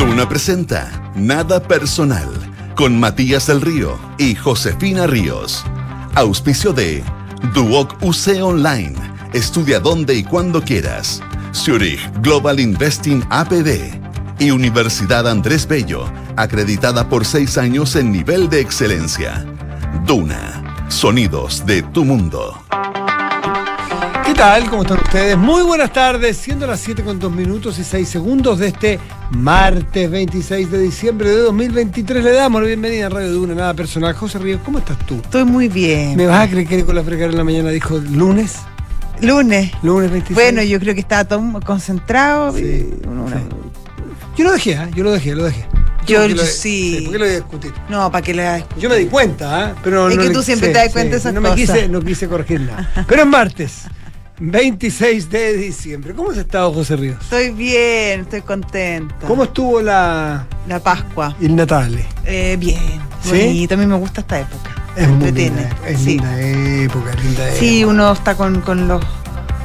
Duna presenta Nada Personal con Matías del Río y Josefina Ríos. Auspicio de Duoc UC Online. Estudia donde y cuando quieras. Zurich Global Investing APD. Y Universidad Andrés Bello, acreditada por seis años en nivel de excelencia. Duna. Sonidos de tu mundo. ¿Qué tal? ¿Cómo están ustedes? Muy buenas tardes, siendo las 7 con 2 minutos y 6 segundos de este martes 26 de diciembre de 2023. Le damos la bienvenida a Radio Duna, nada personal. José Ríos, ¿cómo estás tú? Estoy muy bien. ¿Me vas a creer que con la fregar en la mañana dijo lunes? Lunes. Lunes 26. Bueno, yo creo que estaba todo concentrado. Sí, y sí. Yo lo dejé, ¿ah? yo lo dejé, lo dejé. Yo ¿Por qué lo- sí. ¿Por qué lo voy a discutir? No, para que le Yo me di cuenta, ¿ah? pero Es no que le- tú siempre sí, te das cuenta de sí, esas no me cosas. quise, no quise corregir nada. Pero es martes, 26 de diciembre. ¿Cómo has estado, José Ríos? Estoy bien, estoy contenta. ¿Cómo estuvo la La Pascua. el Natale? Eh, bien. ¿Sí? Mí me gusta esta época. Es muy linda, es sí. linda época, linda época. Sí, uno está con, con los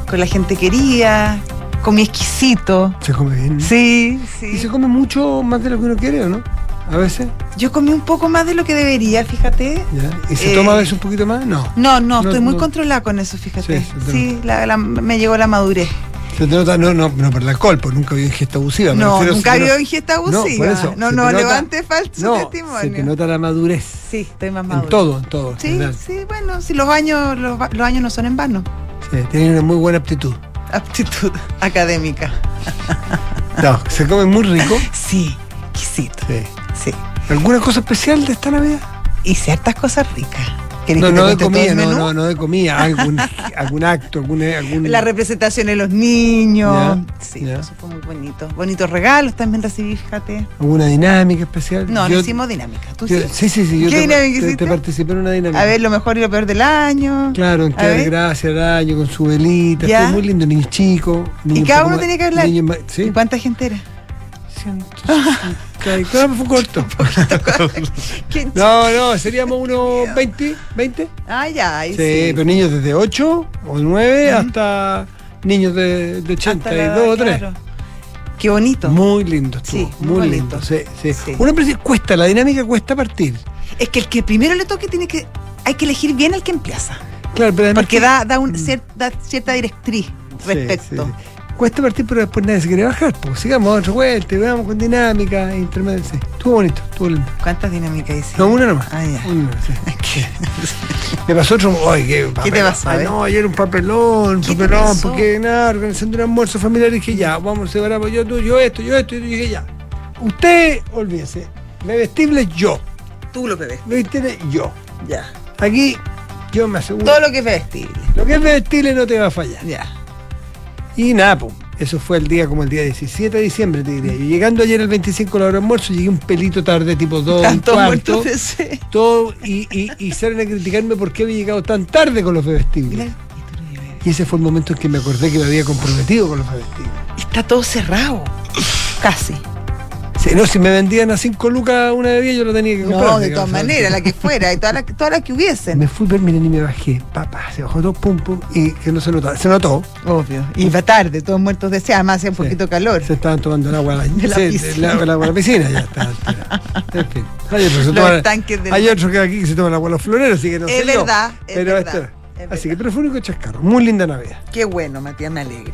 con la gente querida, con mi exquisito. Se come bien. Sí, Y se sí. come mucho más de lo que uno quiere, ¿o no? A veces. Yo comí un poco más de lo que debería, fíjate. ¿ya? ¿Y se Eh, toma a veces un poquito más? No. No, no, No, estoy muy no. controlada con eso, fíjate. Sí, Sí, la- la- me llegó la madurez. Se te nota, no, no, no por el alcohol, porque nunca había ingesta abusiva. No, refiero, nunca nota- ingesta No, por abusiva. eso, No, no, nota- levante falso No, testimonio. se te nota la madurez. Sí, estoy más madura. En todo, en todo. en Sí, general. sí, bueno, si los años, los, los años no son en vano. Sí, tiene una muy buena aptitud. Aptitud académica. No, se come muy rico. Sí, exquisito. Sí. ¿Alguna cosa especial de esta Navidad? Y ciertas cosas ricas. No, no de comida, no, no, no de comida, algún, algún acto, algún, algún, La representación de los niños. Sí, eso fue muy bonito. Bonitos regalos también recibí, fíjate. ¿Alguna dinámica especial? No, yo, no hicimos dinámica. ¿Tú yo, sí? sí, sí, yo ¿Qué te, dinámica te, te, participé en una dinámica. A ver, lo mejor y lo peor del año. Claro, en que dar gracias al año, con su velita. Yeah. Fue muy lindo, niños chicos. Y cada uno tenía que hablar. ¿Y cuánta gente era? programa fue corto. no, no, seríamos unos 20, 20. Ah, ya, ahí sí. sí. pero niños desde 8 o 9 uh -huh. hasta niños de, de 82 o 3. Claro. Qué bonito. Muy lindo estuvo, sí, muy, muy lindo. Sí, sí. sí. Una cuesta, la dinámica cuesta partir. Es que el que primero le toque tiene que. Hay que elegir bien al que empieza. Claro, pero Porque que... da, da, un, mm. cier, da cierta directriz respecto. Cuesta partir, pero después nadie se quiere bajar. Pues sigamos otra vuelta, y vamos con dinámica, intermedio. Sí. Estuvo bonito, estuvo lindo. ¿Cuántas dinámicas hiciste? No, una nomás. Ah, ya. Una sí. Me pasó otro. Ay, qué, papelón. te pasó, no, ayer un papelón, ¿Qué te papelón, porque nada, organizando un almuerzo familiar y dije ya, vamos a separar, yo, tú, yo esto, yo esto, y dije ya. Usted, olvídese, bebestible yo, Tú lo que ves. bebestible yo. Ya. Aquí yo me aseguro. Todo lo que es vestible. Lo que es bebestible no te va a fallar. Ya. Y nada, pum. Eso fue el día como el día 17 de diciembre, te diría. Y llegando ayer el 25 a la hora de almuerzo, llegué un pelito tarde, tipo 2, Están todos cuarto. muertos de todo y, y, y salen a criticarme por qué había llegado tan tarde con los bebestibles. Y. Y ese fue el momento en que me acordé que me había comprometido con los bebestibles. Está todo cerrado. Casi. Sí, no, si me vendían a 5 lucas una bebida, yo lo tenía que comprar. No, de todas maneras, la que fuera, y todas las todas las que hubiesen. Me fui, pero miren, y me bajé. Papá, se bajó todo, pum, pum, y que no se notó. Se notó. Obvio. Y va tarde, todos muertos de sed, además hace un Sí. poquito calor. Se estaban tomando el agua De la sí, piscina. el agua de la piscina, ya está. En fin. Hay otros, Los tanques hay otros que aquí que se toman el agua de los floreros, así que no Es sé yo. verdad, es pero verdad, este- es Así que, pero fue un único chascarro. Muy linda Navidad. Qué bueno, Matías, me alegra.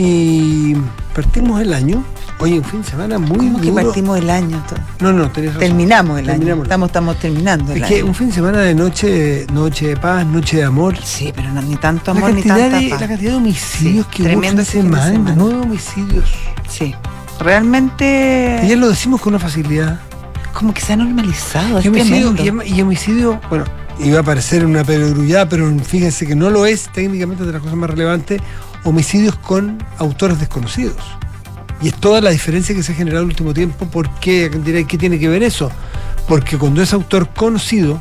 Y partimos el año. Oye, un fin de semana muy ¿Cómo que duro. partimos el año? todo? No, no, tenés razón. Terminamos el Terminamos año. Estamos, estamos terminando el Es que año. un fin de semana de noche, noche de paz, noche de amor. Sí, pero no, ni tanto amor ni tanta de, paz. la cantidad de homicidios Sí, que hubo tremendo de ese fin de semana, semana. nueve homicidios. Sí. Realmente. Ayer lo decimos con una facilidad. Como que se ha normalizado. Es Y homicidio, tremendo. y, y homicidio, bueno, iba a parecer una perogrullada, pero fíjense que no lo es técnicamente de las cosas más relevantes, homicidios con autores desconocidos. Y es toda la diferencia que se ha generado en el último tiempo. ¿Por qué? ¿Qué tiene que ver eso? Porque cuando es autor conocido,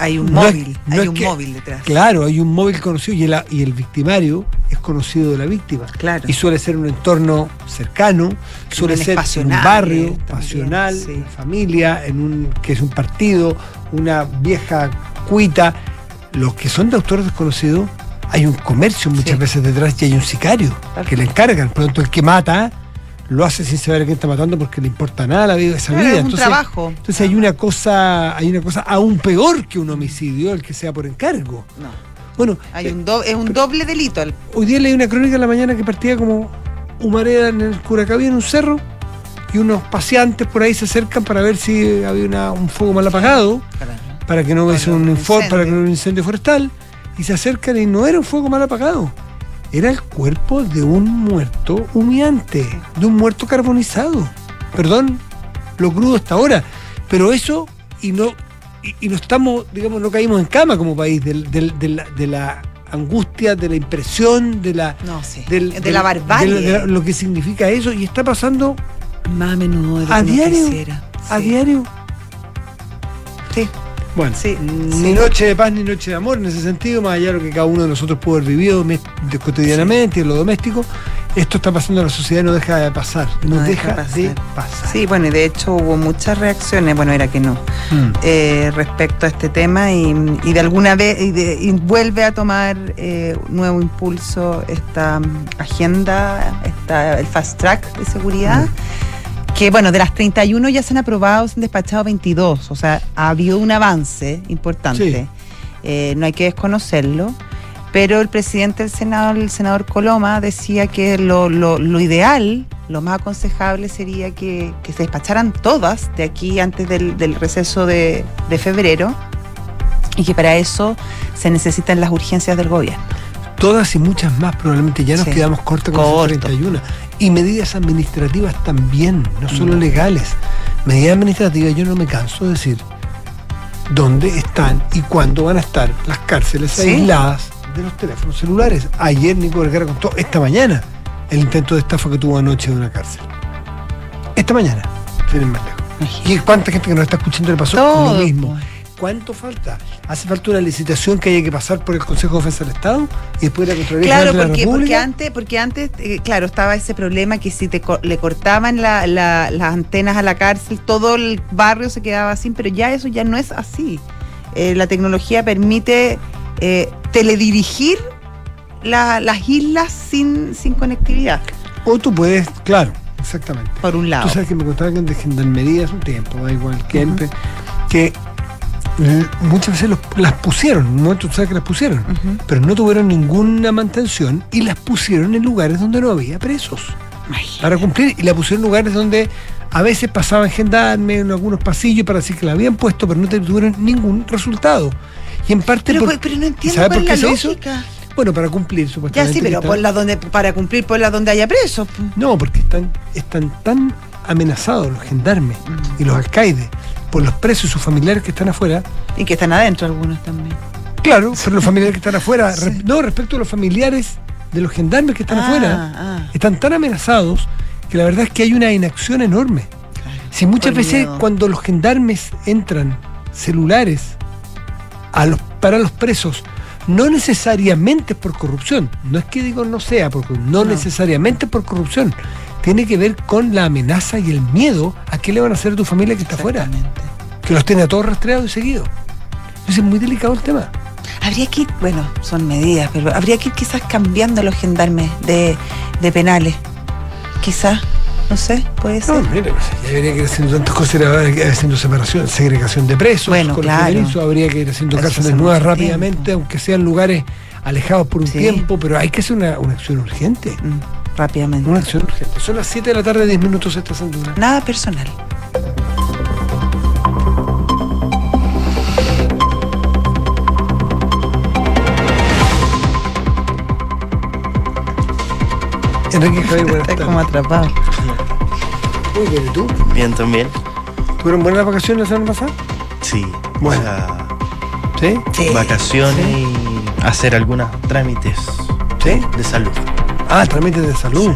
Hay un No es- móvil. no hay un que- móvil detrás. claro, hay un móvil conocido y el, y el victimario es conocido de la víctima. Claro. Y suele ser un entorno cercano, suele ser en un barrio también, pasional, sí. en familia, en un que es un partido, una vieja cuita. Los que son de autores desconocidos, hay un comercio muchas Sí. veces detrás y hay un sicario que le encargan. Pronto el que mata lo hace sin saber a quién está matando porque le importa nada la vida esa Claro, vida. es un Entonces, trabajo. entonces hay una cosa, hay una cosa aún peor que un homicidio, el que sea por encargo. No, Bueno, hay eh, un do- es un doble delito. el- hoy día leí una crónica en la mañana que partía como humareda en el Curacaví en un cerro y unos paseantes por ahí se acercan para ver si había una- un fuego mal apagado, para que no hubiese un un infor- para que no hubiera un incendio forestal y se acercan y no era un fuego mal apagado. Era el cuerpo de un muerto humeante, de un muerto carbonizado. Perdón, lo crudo hasta ahora. Pero eso, y no, y, y no estamos, digamos, no caímos en cama como país, del- del- de, la, de la angustia, de la impresión, de la. No, sí. del- de del- la barbarie. de lo, de lo que significa eso. Y está pasando Más a menudo de lo a que diario. quisiera. A diario. Sí. Bueno, Sí, ni sí. noche de paz ni noche de amor en ese sentido, más allá de lo que cada uno de nosotros puede haber vivido cotidianamente, en lo doméstico, esto está pasando en la sociedad y no deja de pasar, no, No deja, deja de pasar. pasar. Sí, bueno, y de hecho hubo muchas reacciones, bueno, era que no, Mm. eh, respecto a este tema y, y de alguna vez y, de- y vuelve a tomar eh, nuevo impulso esta mm, agenda, esta, el fast track de seguridad. Que bueno, de las 31 ya se han aprobado, se han despachado 22, o sea, ha habido un avance importante. Sí. Eh, no hay que desconocerlo. Pero el presidente del Senado, el senador Coloma, decía que lo, lo- lo ideal, lo más aconsejable sería que, que se despacharan todas de aquí antes del, del receso de, de febrero y que para eso se necesitan las urgencias del gobierno. Todas y muchas más, probablemente ya nos Sí. quedamos cortos con Corto. esas 31. Y medidas administrativas también, no solo Mm. legales. Medidas administrativas, yo no me canso de decir dónde están y cuándo van a estar las cárceles Sí. aisladas de los teléfonos celulares. Ayer Nico Vergara contó, esta mañana, el intento de estafa que tuvo anoche de una cárcel. Esta mañana, ir más lejos. ¿Y cuánta gente que nos está escuchando le pasó Todo, lo mismo? ¿Cuánto falta? ¿Hace falta una licitación que haya que pasar por el Consejo de Defensa del Estado y después de la Contraloría Claro, General de la porque, porque República? antes, porque antes eh, claro, estaba ese problema que si te le cortaban la- la- las antenas a la cárcel, todo el barrio se quedaba sin, pero ya eso ya no es así. Eh, la tecnología permite eh, teledirigir la- las islas sin, sin conectividad, O tú puedes, claro, exactamente. por un lado. Tú sabes que me contaba que de gendarmería hace un tiempo, da igual, que, empe- que l- muchas veces los- las pusieron, en un momento tú sabes que las pusieron, pero no tuvieron ninguna mantención y las pusieron en lugares donde no había presos Imagínate. para cumplir y la pusieron en lugares donde a veces pasaban gendarmes en algunos pasillos para decir que la habían puesto, pero no tuvieron ningún resultado. Y en parte Pero, por- pero no entiendo ¿sabe cuál por qué la se hizo? Bueno, para cumplir, Ya supuestamente. sí, que pero está- ponla donde, para cumplir, ponla donde haya presos. pues. No, porque están, están tan amenazados los gendarmes y los alcaides por los presos y sus familiares que están afuera. Y que están adentro algunos también. Claro, pero los familiares que están afuera, Sí. re- no, respecto a los familiares de los gendarmes que están Ah, afuera, ah. están tan amenazados que la verdad es que hay una inacción enorme. Si muchas veces miedo. cuando los gendarmes entran celulares a los, para los presos, no necesariamente por corrupción, no es que digo no sea por corrupción, no, No. necesariamente por corrupción, tiene que ver con la amenaza y el miedo a qué le van a hacer a tu familia que está afuera, que los tiene a todos rastreados y seguidos. Entonces es muy delicado el tema. Habría que ir, bueno, son medidas, pero habría que ir quizás cambiando los gendarmes de, de penales. Quizás, no sé, puede ser. No, mira, ya habría que ir haciendo tantas cosas, habría que ir haciendo separación, segregación de presos, Bueno, con los claro. fronterizos, habría que ir haciendo Eso cárceles nuevas rápidamente, tiempo. aunque sean lugares alejados por un Sí. tiempo, pero hay que hacer una, una acción urgente. Mm, rápidamente. Una acción urgente. Son las 7 de la tarde, 10 minutos esta centura. Nada personal. Enrique Javier, buenas Está como tardes. atrapado. Muy bien, ¿y tú? Bien también. ¿Fueron buenas las vacaciones la semana pasada? Sí. Bueno. ¿Sí? Sí. vacaciones y hacer algunos trámites ¿Sí? de salud. Ah, trámites de salud.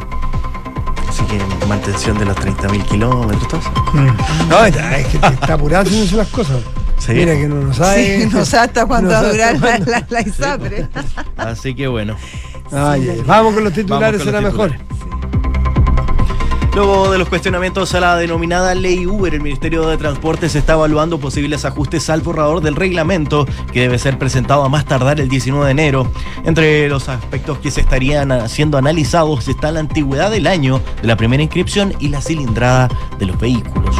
Así que mantención de los 30.000 kilómetros, todo eso. Mm. No, está, es que está apurado haciéndose las cosas. Sí. Mira que no nos sabe. Sí, no sé hasta cuándo va a sabe durar la, la, la ISAPRE. Así que bueno. Ay, vamos con los titulares, será los mejor. Luego de los cuestionamientos a la denominada ley Uber, el Ministerio de Transportes está evaluando posibles ajustes al borrador del reglamento que debe ser presentado a más tardar el 19 de enero. Entre los aspectos que se estarían siendo analizados está la antigüedad del año de la primera inscripción y la cilindrada de los vehículos.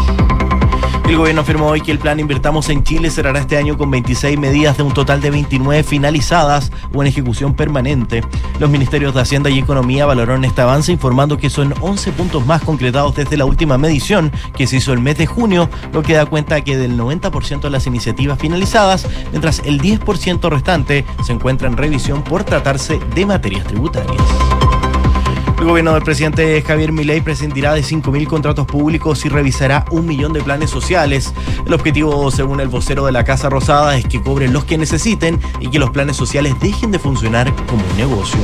El gobierno afirmó hoy que el plan Invertamos en Chile cerrará este año con 26 medidas de un total de 29 finalizadas o en ejecución permanente. Los ministerios de Hacienda y Economía valoraron este avance informando que son 11 puntos más concretados desde la última medición que se hizo el mes de junio, lo que da cuenta que del 90% de las iniciativas finalizadas, mientras el 10% restante se encuentra en revisión por tratarse de materias tributarias. El gobierno del presidente Javier Milei prescindirá de 5.000 contratos públicos y revisará un millón de planes sociales. El objetivo, según el vocero de la Casa Rosada, es que cobren los que necesiten y que los planes sociales dejen de funcionar como un negocio.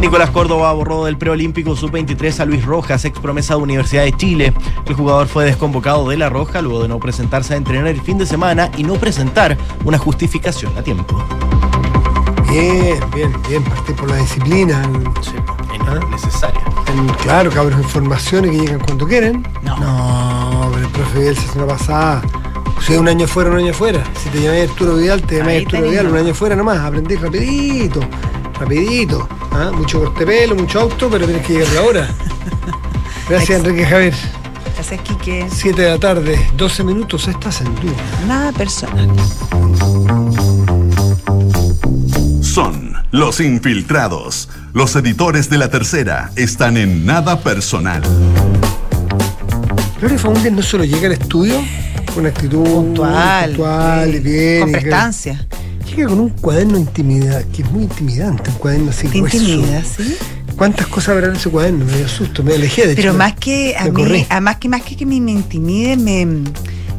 Nicolás Córdoba borró del preolímpico sub-23 a Luis Rojas, ex promesa de Universidad de Chile. El jugador fue desconvocado de La Roja luego de no presentarse a entrenar el fin de semana y no presentar una justificación a tiempo. Bien, bien, bien, partir por la disciplina. Sí, es necesaria. Claro, cabros, informaciones que llegan cuando quieren. No. No, pero el profe Vidal se hace una pasada. O sea, un año fuera, un año fuera. Si te llamáis Arturo Vidal, te llamáis Arturo tenés Vidal, un año fuera nomás. Aprendí rapidito, rapidito. ¿ah? Mucho corte pelo, mucho auto, pero tienes que llegar a la hora. Gracias, Enrique Javier. Gracias, Quique. 7 de la tarde, 12 minutos, estás en duda. Nada personal. Son los infiltrados. Los editores de la tercera están en nada personal. Gloria Faúndez no solo llega al estudio con actitud Puntual. puntual y bien. Con prestancia. Llega con un cuaderno intimidad, que es muy intimidante, un cuaderno así Te grueso. intimida, ¿sí? ¿Cuántas cosas habrá en ese cuaderno? Me dio susto, me alejé de Pero hecho, más que a mí, corrí. además que más que que me, me intimide, me,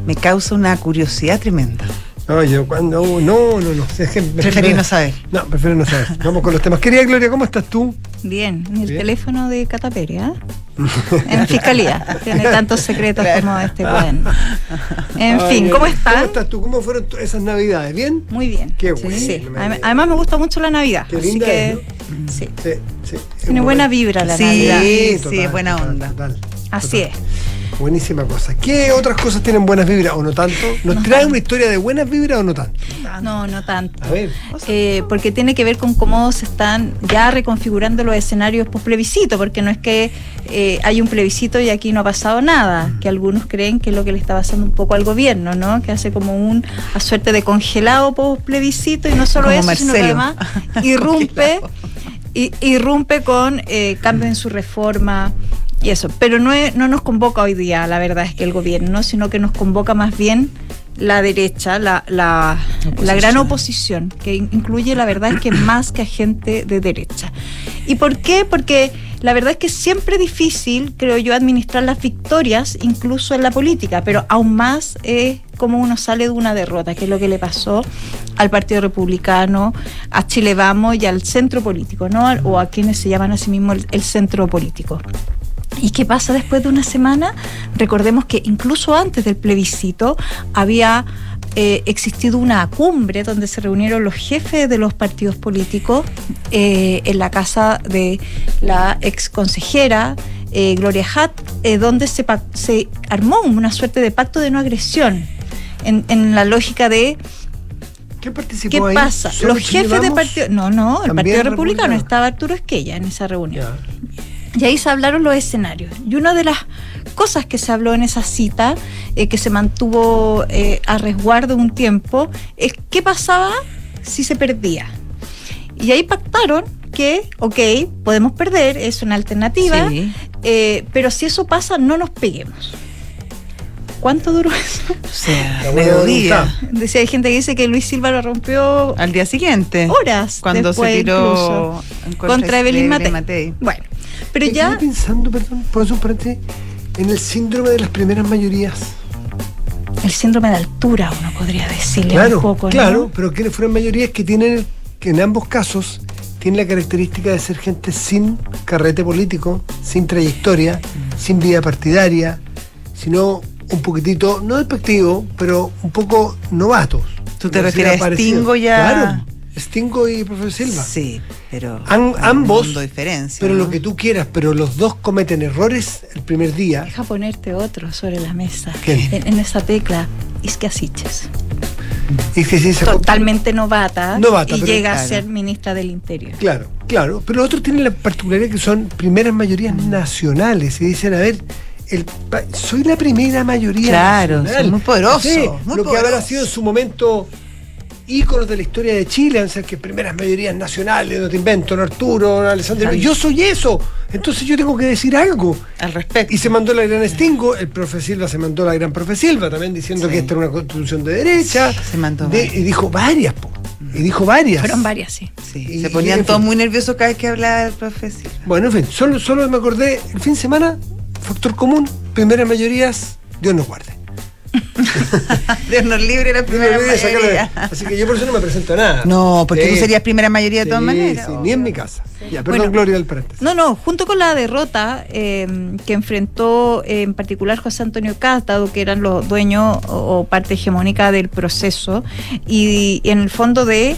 me causa una curiosidad tremenda. No, yo cuando. No, no, no. es que- Preferí no saber. No, prefiero no saber. Vamos con los temas. Querida Gloria, ¿cómo estás tú? Bien, en el Bien. teléfono de Cataperia, en fiscalía. Tiene tantos secretos Claro. como este pueden. En Ay, fin, ¿cómo ¿Cómo están? estás tú? ¿Cómo fueron esas navidades? ¿Bien? Muy bien. Qué Sí, bueno, sí. Además me gusta mucho la Navidad, Qué así linda que es, sí, Sí, sí. tiene buena vibra la Sí. Navidad. sí, es buena onda. total, Así total. es. Buenísima cosa. ¿Qué otras cosas tienen buenas vibras o no tanto? ¿Nos trae una historia de buenas vibras o no tanto? No, no tanto. A ver. Eh, porque tiene que ver con cómo se están ya reconfigurando los escenarios post plebiscito, porque no es que eh, hay un plebiscito y aquí no ha pasado nada, Mm. que algunos creen que es lo que le está pasando un poco al gobierno, ¿no? Que hace como un a suerte de congelado post plebiscito y no solo Como eso, sino que Marcelo. además irrumpe, irrumpe con eh, cambio en su reforma. Y eso, pero no, es- no nos convoca hoy día, la verdad es que el gobierno, sino que nos convoca más bien la derecha, la, la, la gran oposición, que in- incluye la verdad es que más que a gente de derecha. ¿Y por qué? Porque la verdad es que es siempre difícil, creo yo, administrar las victorias, incluso en la política, pero aún más es como uno sale de una derrota, que es lo que le pasó al Partido Republicano, a Chile Vamos y al centro político, ¿no? O a quienes se llaman a sí mismos el- el centro político. ¿Y qué pasa después de una semana? Recordemos que incluso antes del plebiscito había eh, existido una cumbre donde se reunieron los jefes de los partidos políticos eh, en la casa de la ex consejera eh, Gloria Hatt, eh, donde se, se armó una suerte de pacto de no agresión. En, en la lógica de ¿Qué participó qué ahí? pasa. ¿Solo Los jefes de partido. No, no, el ¿También Partido Republicano republicano? estaba Arturo Esquella en esa reunión. Y ahí se hablaron los escenarios. Y una de las cosas que se habló en esa cita, eh, que se mantuvo eh, a resguardo un tiempo, es qué pasaba si se perdía. Y ahí pactaron que, ok, podemos perder, es una alternativa, Sí. eh, pero si eso pasa, no nos peguemos. ¿Cuánto duró eso? O sea, mediodía. Decía, hay gente que dice que Luis Silva lo rompió Al día siguiente. horas Cuando después se tiró contra, Evelyn Matei. Matei. Bueno, pero Me ya quedé pensando, perdón, por eso, paréntesis, en el síndrome de las primeras mayorías. el síndrome de altura, uno podría decirle Claro, un poco, ¿no? claro, pero quienes fueron mayorías que tienen, que en ambos casos, tienen la característica de ser gente sin carrete político, sin trayectoria, sin vida partidaria, sino un poquitito, no despectivo, pero un poco novatos. ¿Tú te refieres a Stingo y a- Claro, Stingo y profesor Silva. Sí. Pero ambos, mundo de diferencia, pero ¿no? lo que tú quieras, pero los dos cometen errores el primer día. Deja ponerte otro sobre la mesa. En, en esa tecla. Y que sí, se- Totalmente novata. Novata, y pero llega a claro. ser ministra del Interior. Claro, claro. Pero otros tienen la particularidad que son primeras mayorías nacionales y dicen, a ver, el soy la primera mayoría Claro, nacional. son muy Sí, muy lo que habrá sido en su momento íconos de la historia de Chile, o sea, que primeras mayorías nacionales, no te invento, don Arturo, don Alessandro. Claro. Yo soy eso, entonces yo tengo que decir algo. Al respecto. Y se mandó la gran Stingo, el profe Silva se mandó la gran profe Silva también diciendo Sí. que esta era una constitución de derecha. Se mandó De- varias. y dijo varias, po. Y dijo varias. Fueron varias, sí. Sí, Y- se ponían en todos fin. muy nerviosos cada vez que hablaba el profe Silva. Bueno, en fin, solo, solo me acordé, el fin de semana, factor común, primeras mayorías, Dios nos guarde. Dios nos libre la primera mayoría, Así que yo por eso no me presento a nada. No, porque tú Sí. serías primera mayoría de todas Sí, maneras. sí, ni en mi casa. Ya, perdón, Bueno. Gloria del paréntesis. No, no, junto con la derrota eh, que enfrentó eh, en particular José Antonio Caz, dado que eran los dueños o, o parte hegemónica del proceso, y, en el fondo de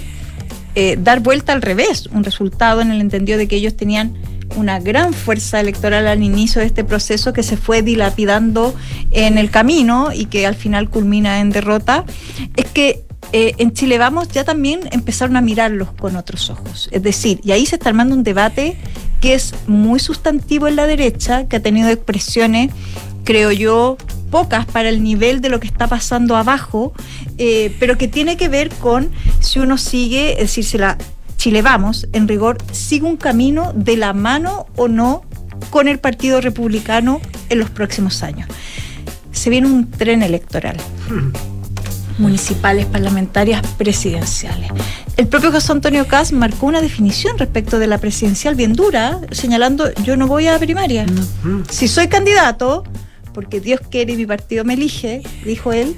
eh, dar vuelta al revés, un resultado en el entendido de que ellos tenían una gran fuerza electoral al inicio de este proceso que se fue dilapidando en el camino y que al final culmina en derrota, es que eh, en Chile Vamos ya también empezaron a mirarlos con otros ojos. Es decir, y ahí se está armando un debate que es muy sustantivo en la derecha, que ha tenido expresiones, creo yo, pocas para el nivel de lo que está pasando abajo, eh, pero que tiene que ver con si uno sigue, es decir, si la Chile Vamos, en rigor, sigue un camino de la mano o no con el Partido Republicano en los próximos años. Se viene un tren electoral municipales, parlamentarias, presidenciales. El propio José Antonio Caz marcó una definición respecto de la presidencial bien dura, señalando yo no voy a primaria. Mm. Si soy candidato, porque Dios quiere y mi partido me elige, dijo él,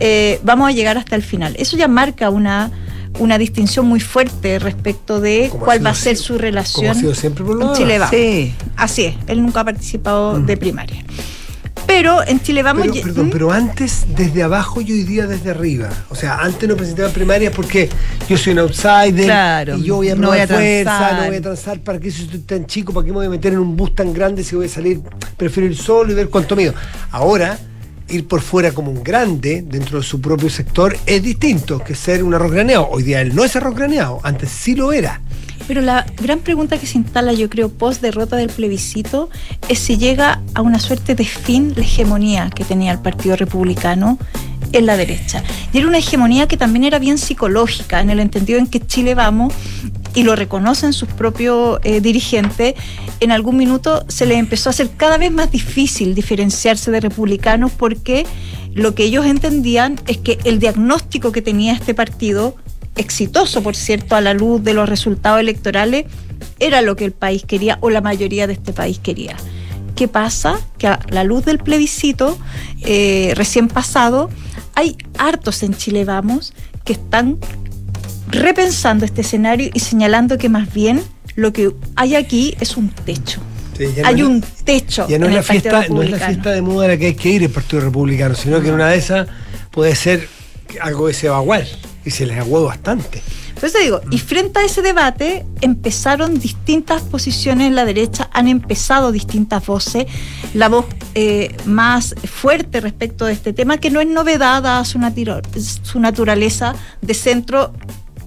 eh, vamos a llegar hasta el final. Eso ya marca una, una distinción muy fuerte respecto de Como cuál sido va a ser su Como relación ha sido siempre por lo en Chile. Vamos. Sí. Así es, él nunca ha participado Mm. de primaria. Pero en Chile Vamos... Pero, perdón, ¿Mm? pero antes desde abajo y hoy día desde arriba. O sea, antes no presentaba primarias porque yo soy un outsider Claro, y yo voy a no voy a fuerza, transar. no voy a transar para qué si soy tan chico, para qué me voy a meter en un bus tan grande si voy a salir, prefiero ir solo y ver cuánto mido. Ahora, ir por fuera como un grande dentro de su propio sector es distinto que ser un arroz graneado. Hoy día él no es arroz graneado, antes sí lo era. Pero la gran pregunta que se instala, yo creo, post derrota del plebiscito, es si llega a una suerte de fin la hegemonía que tenía el Partido Republicano en la derecha. Y era una hegemonía que también era bien psicológica, en el entendido en que Chile Vamos, y lo reconocen sus propios eh, dirigentes, en algún minuto se les empezó a hacer cada vez más difícil diferenciarse de republicanos porque lo que ellos entendían es que el diagnóstico que tenía este partido exitoso, por cierto, a la luz de los resultados electorales, era lo que el país quería o la mayoría de este país quería. ¿Qué pasa? Que a la luz del plebiscito eh, recién pasado, hay hartos en Chile Vamos que están repensando este escenario y señalando que más bien lo que hay aquí es un techo. Sí, ya no hay un techo. Ya no en es, la fiesta, no es la fiesta de moda a la que hay que ir el Partido Republicano, sino que en una de esas puede ser algo que se va a aguar y se les aguó bastante. Por eso digo, y frente a ese debate empezaron distintas posiciones en la derecha, han empezado distintas voces. La voz eh, más fuerte respecto de este tema, que no es novedad a su, su naturaleza de centro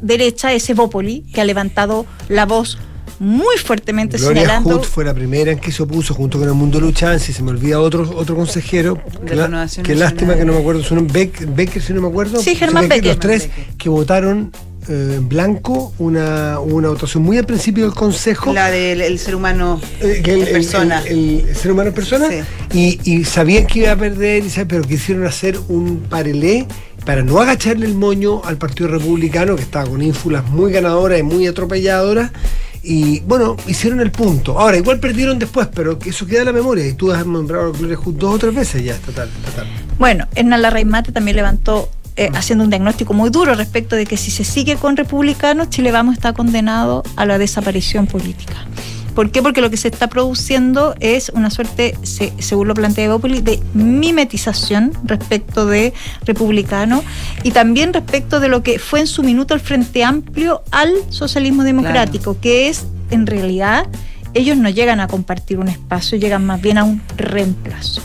derecha, es Evópoli, que ha levantado la voz muy fuertemente Gloria señalando Hood fue la primera en que se opuso junto con el Mundo Luchán, si se me olvida otro, otro consejero, De que la- lástima que no me acuerdo su nombre, Beck- Becker si no me acuerdo. Sí, Germán Becker. Los tres Becker. que votaron eh, en blanco una, una votación muy al principio del Consejo. La del el ser humano eh, el, en persona. el- el ser humano en persona y, y sabían que iba a perder pero quisieron hacer un parelé para no agacharle el moño al Partido Republicano que estaba con ínfulas muy ganadoras y muy atropelladoras y bueno, hicieron el punto. Ahora, igual perdieron después, pero eso queda en la memoria y tú has nombrado a Gloria Hood dos o tres veces ya, total, total. Bueno, Hernán Larraimate también levantó, eh, haciendo un diagnóstico muy duro respecto de que si se sigue con republicanos, Chile Vamos está condenado a la desaparición política. ¿Por qué? Porque lo que se está produciendo es una suerte, se- según lo plantea Evópolis, de mimetización respecto de republicano y también respecto de lo que fue en su minuto el Frente Amplio al socialismo democrático, que es en realidad ellos no llegan a compartir un espacio, llegan más bien a un reemplazo.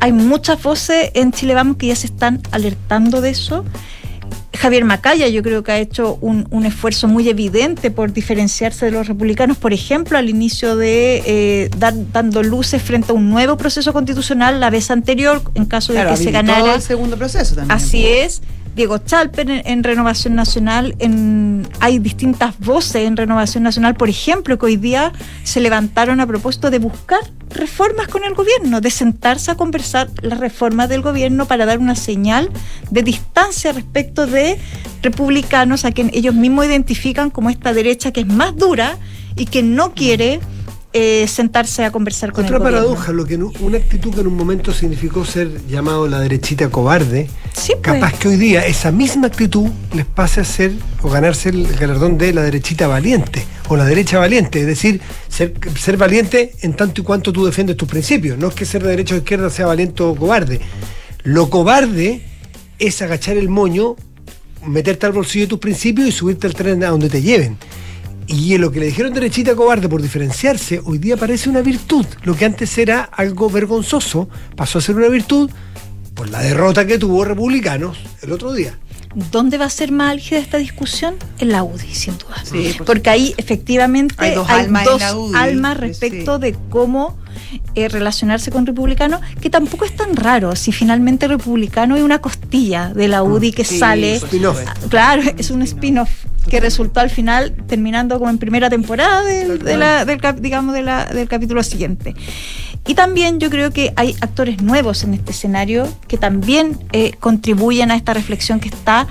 Hay muchas voces en Chile Vamos que ya se están alertando de eso. Javier Macaya yo creo que ha hecho un, un esfuerzo muy evidente por diferenciarse de los republicanos, por ejemplo, al inicio de eh, dar- dando luces frente a un nuevo proceso constitucional la vez anterior, en caso de Claro, que se ganara. el segundo proceso también. Así es. Diego Chalper en, en Renovación Nacional, en, hay distintas voces en Renovación Nacional, por ejemplo, que hoy día se levantaron a propósito de buscar reformas con el gobierno, de sentarse a conversar las reformas del gobierno para dar una señal de distancia respecto de republicanos a quien ellos mismos identifican como esta derecha que es más dura y que no quiere eh, sentarse a conversar con Otra el gobierno. paradoja, lo que una actitud que en un momento significó ser llamado la derechita cobarde, Sí, pues. capaz que hoy día esa misma actitud les pase a ser o ganarse el galardón de la derechita valiente o la derecha valiente, es decir, ser, ser valiente en tanto y cuanto tú defiendes tus principios, no es que ser de derecha o izquierda sea valiente o cobarde. Lo cobarde es agachar el moño, meterte al bolsillo de tus principios y subirte al tren a donde te lleven. Y lo que le dijeron derechita cobarde por diferenciarse, hoy día parece una virtud. Lo que antes era algo vergonzoso pasó a ser una virtud por la derrota que tuvo Republicanos el otro día. ¿Dónde va a ser más álgida esta discusión? En la UDI, sin duda. Sí, por Porque ahí efectivamente Hay dos almas en dos la UDI, almas respecto sí. de cómo eh, relacionarse con republicanos, que tampoco es tan raro si finalmente republicano es una costilla de la UDI que sí, sale. supuesto. Claro, es un spin-off que resultó al final terminando como en primera temporada del, de la- del, digamos, de la- del capítulo siguiente. Y también yo creo que hay actores nuevos en este escenario que también eh, contribuyen a esta reflexión que está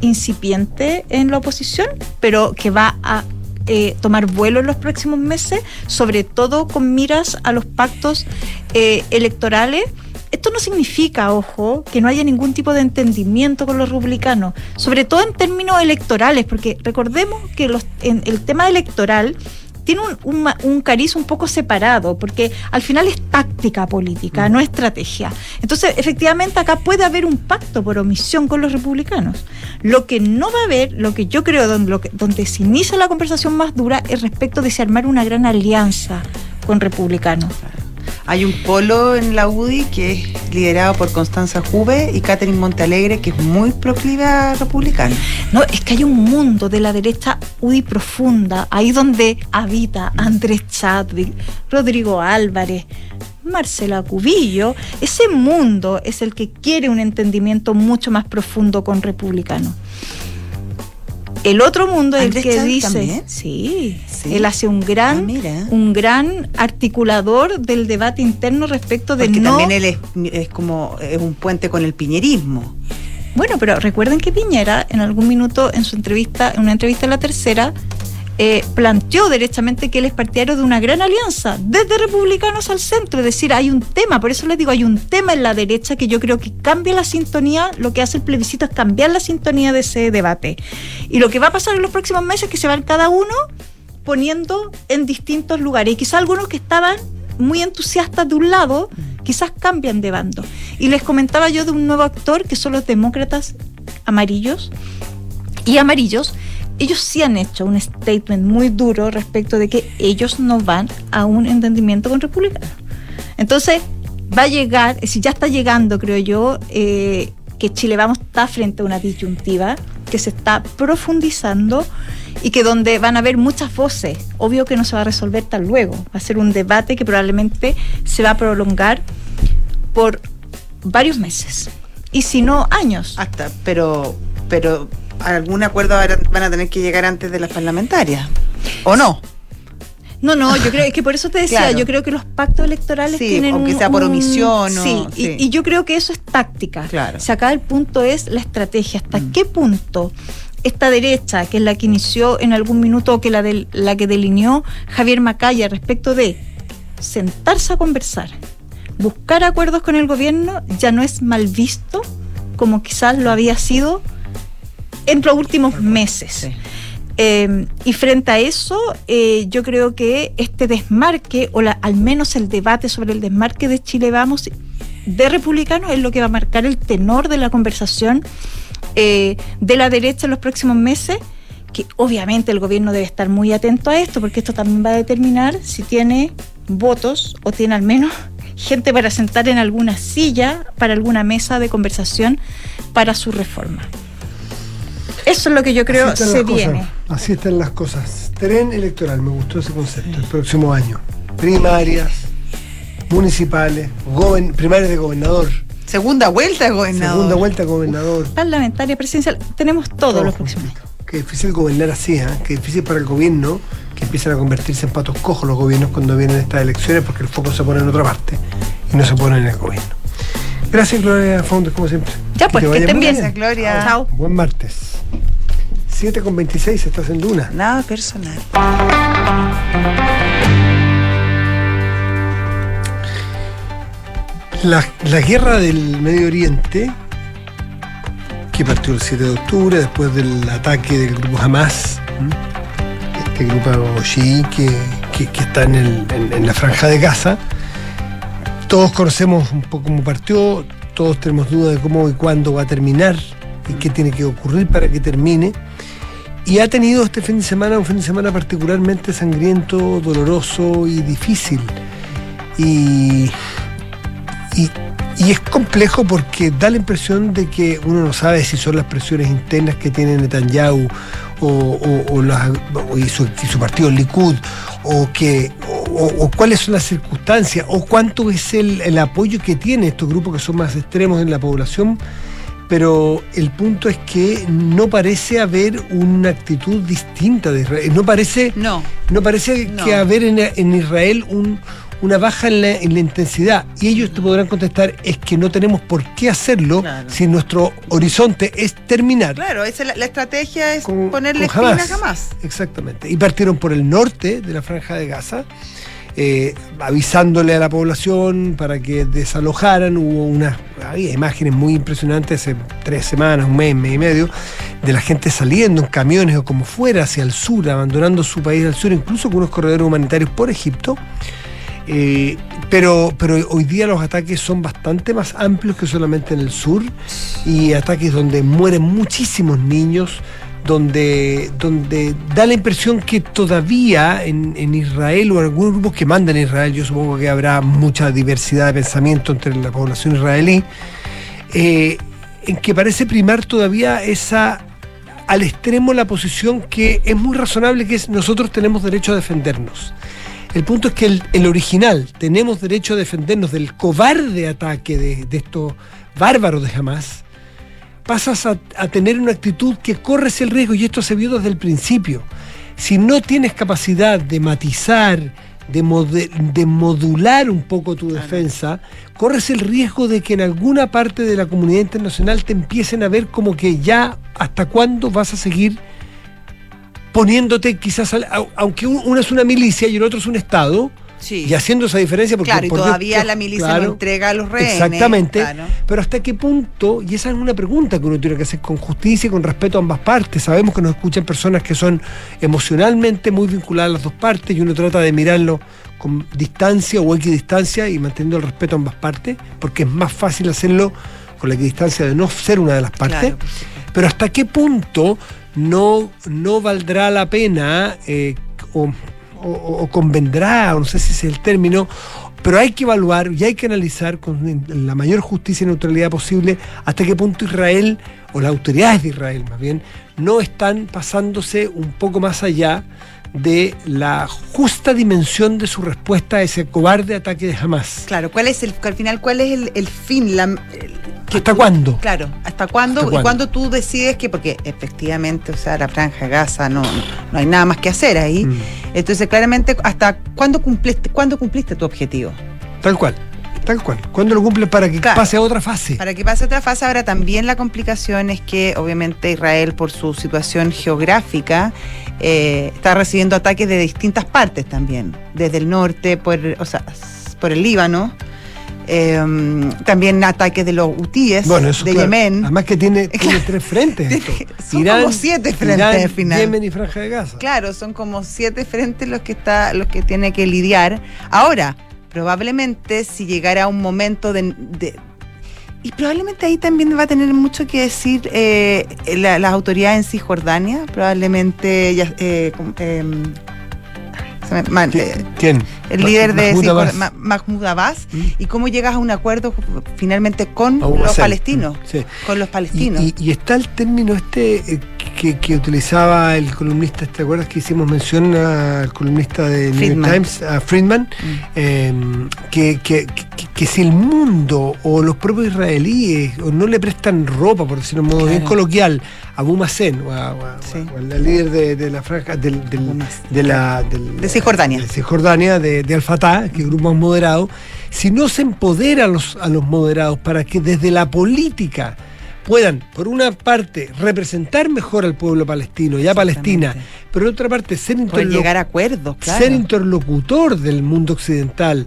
incipiente en la oposición, pero que va a eh, tomar vuelo en los próximos meses, sobre todo con miras a los pactos eh, electorales. Esto no significa, ojo, que no haya ningún tipo de entendimiento con los republicanos, sobre todo en términos electorales, porque recordemos que los, en el tema electoral tiene un, un un cariz un poco separado, porque al final es táctica política, no estrategia. Entonces, efectivamente, acá puede haber un pacto por omisión con los republicanos. Lo que no va a haber, lo que yo creo donde, lo que- donde se inicia la conversación más dura es respecto de si armar una gran alianza con republicanos. Hay un polo en la UDI que es liderado por Constanza Juve y Catherine Montealegre, que es muy proclive a republicano. No, es que hay un mundo de la derecha UDI profunda, ahí donde habita Andrés Chadwick, Rodrigo Álvarez, Marcela Cubillo. Ese mundo es el que quiere un entendimiento mucho más profundo con republicano. El otro mundo es el ¿Andrés que dice, sí, Sí. él hace un Ah, gran, un gran articulador del debate interno respecto de Porque no también él es, es como es un puente con el piñerismo. Bueno, pero recuerden que Piñera en algún minuto en su entrevista, en una entrevista en la tercera, eh, planteó derechamente que él es partidario de una gran alianza, desde republicanos al centro. Es decir, hay un tema, por eso les digo, hay un tema en la derecha que yo creo que cambia la sintonía, lo que hace el plebiscito es cambiar la sintonía de ese debate. Y lo que va a pasar en los próximos meses es que se van cada uno poniendo en distintos lugares. Y quizás algunos que estaban muy entusiastas de un lado, quizás cambian de bando. Y les comentaba yo de un nuevo actor que son los demócratas amarillos y amarillos. Ellos sí han hecho un statement muy duro respecto de que ellos no van a un entendimiento con republicanos. Entonces, va a llegar, es decir, ya está llegando, creo yo, eh, que Chile Vamos está frente a una disyuntiva que se está profundizando y que donde van a haber muchas voces. Obvio que no se va a resolver tan luego. Va a ser un debate que probablemente se va a prolongar por varios meses. Y si no, años. Hasta, pero, pero algún acuerdo van a- tener que llegar antes de las parlamentarias. ¿O no? No, no, yo creo es que por eso te decía, Claro. yo creo que los pactos electorales Sí, tienen aunque un- sea por un- omisión o- sí, y- sí. Y, yo creo que eso es táctica. Claro. O sea, acá el punto es la estrategia. ¿Hasta Mm. qué punto esta derecha, que es la que inició en algún minuto, o que la, del- la que delineó Javier Macaya respecto de sentarse a conversar, buscar acuerdos con el gobierno, ya no es mal visto como quizás lo había sido en los últimos meses. Sí. Eh, y frente a eso, eh, yo creo que este desmarque, o la- al menos el debate sobre el desmarque de Chile Vamos de republicanos, es lo que va a marcar el tenor de la conversación eh, de la derecha en los próximos meses, que obviamente el gobierno debe estar muy atento a esto, porque esto también va a determinar si tiene votos o tiene al menos gente para sentar en alguna silla, para alguna mesa de conversación para su reforma. Eso es lo que yo creo se las cosas. viene. Así están las cosas. Tren electoral, me gustó ese concepto. El próximo año. Primarias, municipales, goben- primarias de gobernador, Segunda vuelta de gobernador. segunda vuelta de gobernador. Parlamentaria, presidencial, tenemos todo Todo los próximos años. Qué difícil gobernar así, ¿eh? Qué difícil para el gobierno que empiezan a convertirse en patos cojos los gobiernos cuando vienen estas elecciones porque el foco se pone en otra parte y no se pone en el gobierno. Gracias, Gloria Founders, como siempre. Ya, pues, te que vaya estén muy bien. Gracias, Gloria. Chao. Buen martes. 7 con 26, estás en Duna. Nada personal. La, la guerra del Medio Oriente, que partió el 7 de octubre después del ataque del grupo Hamas, este grupo chií que, que- que está en, el- en- en la franja de Gaza, todos conocemos un poco cómo partió, todos tenemos dudas de cómo y cuándo va a terminar y qué tiene que ocurrir para que termine. Y ha tenido este fin de semana un fin de semana particularmente sangriento, doloroso y difícil. Y y, es complejo porque da la impresión de que uno no sabe si son las presiones internas que tiene Netanyahu o, o- las- o- y, su, y su partido Likud o, que, o, o cuáles son las circunstancias o cuánto es el, el apoyo que tiene estos grupos que son más extremos en la población. Pero el punto es que no parece haber una actitud distinta de Israel. No parece No. no parece No. que haber en, en Israel un- una baja en la, en la intensidad. Y ellos te podrán contestar, es que no tenemos por qué hacerlo Claro. si nuestro horizonte es terminar. Claro, esa es la, la estrategia es con- ponerle con jamás. Exactamente. Y partieron por el norte de la franja de Gaza, eh, avisándole a la población para que desalojaran. Hubo unas había imágenes muy impresionantes hace tres semanas, un mes, mes y medio, de la gente saliendo en camiones o como fuera hacia el sur, abandonando su país al sur, incluso con unos corredores humanitarios por Egipto. Eh, pero, pero hoy día los ataques son bastante más amplios que solamente en el sur y ataques donde mueren muchísimos niños, donde, donde da la impresión que todavía en, en Israel o en algunos grupos que mandan a Israel, yo supongo que habrá mucha diversidad de pensamiento entre la población israelí, eh, en que parece primar todavía esa al extremo la posición que es muy razonable, que es nosotros tenemos derecho a defendernos. El punto es que el, el original, tenemos derecho a defendernos del cobarde ataque de, de estos bárbaros de Hamas, pasas a, a tener una actitud que corres el riesgo, y esto se vio desde el principio. Si no tienes capacidad de matizar, de, mode- de modular un poco tu defensa, corres el riesgo de que en alguna parte de la comunidad internacional te empiecen a ver como que ya hasta cuándo vas a seguir poniéndote quizás, al- aunque un- uno es una milicia y el otro es un Estado, Sí. y haciendo esa diferencia porque claro, y todavía la milicia claro, no entrega a los rehenes. Exactamente. claro. Pero hasta qué punto, y esa es una pregunta que uno tiene que hacer con justicia y con respeto a ambas partes. Sabemos que nos escuchan personas que son emocionalmente muy vinculadas a las dos partes y uno trata de mirarlo con distancia o equidistancia y manteniendo el respeto a ambas partes, porque es más fácil hacerlo con la equidistancia de no ser una de las partes. Claro. Pero hasta qué punto no, no valdrá la pena eh, o, o- o convendrá, no sé si es el término, pero hay que evaluar y hay que analizar con la mayor justicia y neutralidad posible hasta qué punto Israel, o las autoridades de Israel más bien, no están pasándose un poco más allá de la justa dimensión de su respuesta a ese cobarde ataque de Hamas. Claro, ¿cuál es el, al final, cuál es el, el fin? La, el- que ¿Hasta tú- cuándo? Claro, ¿hasta cuándo? ¿Hasta y cuándo? tú decides que, porque efectivamente, o sea, la franja de Gaza no, no hay nada más que hacer ahí. Mm. Entonces, claramente, ¿hasta cuándo cumpliste, cuándo cumpliste tu objetivo? Tal cual, tal cual. ¿Cuándo lo cumple para que Claro. pase a otra fase? Para que pase otra fase, ahora también la complicación es que obviamente Israel por su situación geográfica eh, está recibiendo ataques de distintas partes también, desde el norte, por, o sea, por el Líbano, eh, también ataques de los hutíes Bueno, eso de claro. Yemen. Además que tiene, tiene tres frentes. esto. Son como siete frentes Irán, al final. Yemen y Franja de Gaza. Claro, son como siete frentes los que está, los que tiene que lidiar. Ahora, probablemente si llegara un momento de, de- y probablemente ahí también va a tener mucho que decir eh, la- las autoridades en Cisjordania, probablemente ya, eh, em, man- eh, ¿Quién? el líder de Mahmoud Abbas. Ma- Mahmoud Abbas Mm. y cómo llegas a un acuerdo finalmente con los palestinos, Sí. con los palestinos. y- y está el término este eh, que, que utilizaba el columnista, ¿te acuerdas que hicimos mención al columnista de New York. Times, a Friedman? Mm. eh, que, que- si el mundo o los propios israelíes o no le prestan ropa, por decirlo de modo bien coloquial, a Abu Mazen o a, o a- Sí. o al líder de, de la franja del, de la del- De Cisjordania. de Cisjordania, de, de Al-Fatah, que es el grupo más moderado, si no se empodera a los, a los moderados para que desde la política puedan, por una parte, representar mejor al pueblo palestino y a Palestina, pero por otra parte, ser interloc- llegar a acuerdos, claro. ser interlocutor del mundo occidental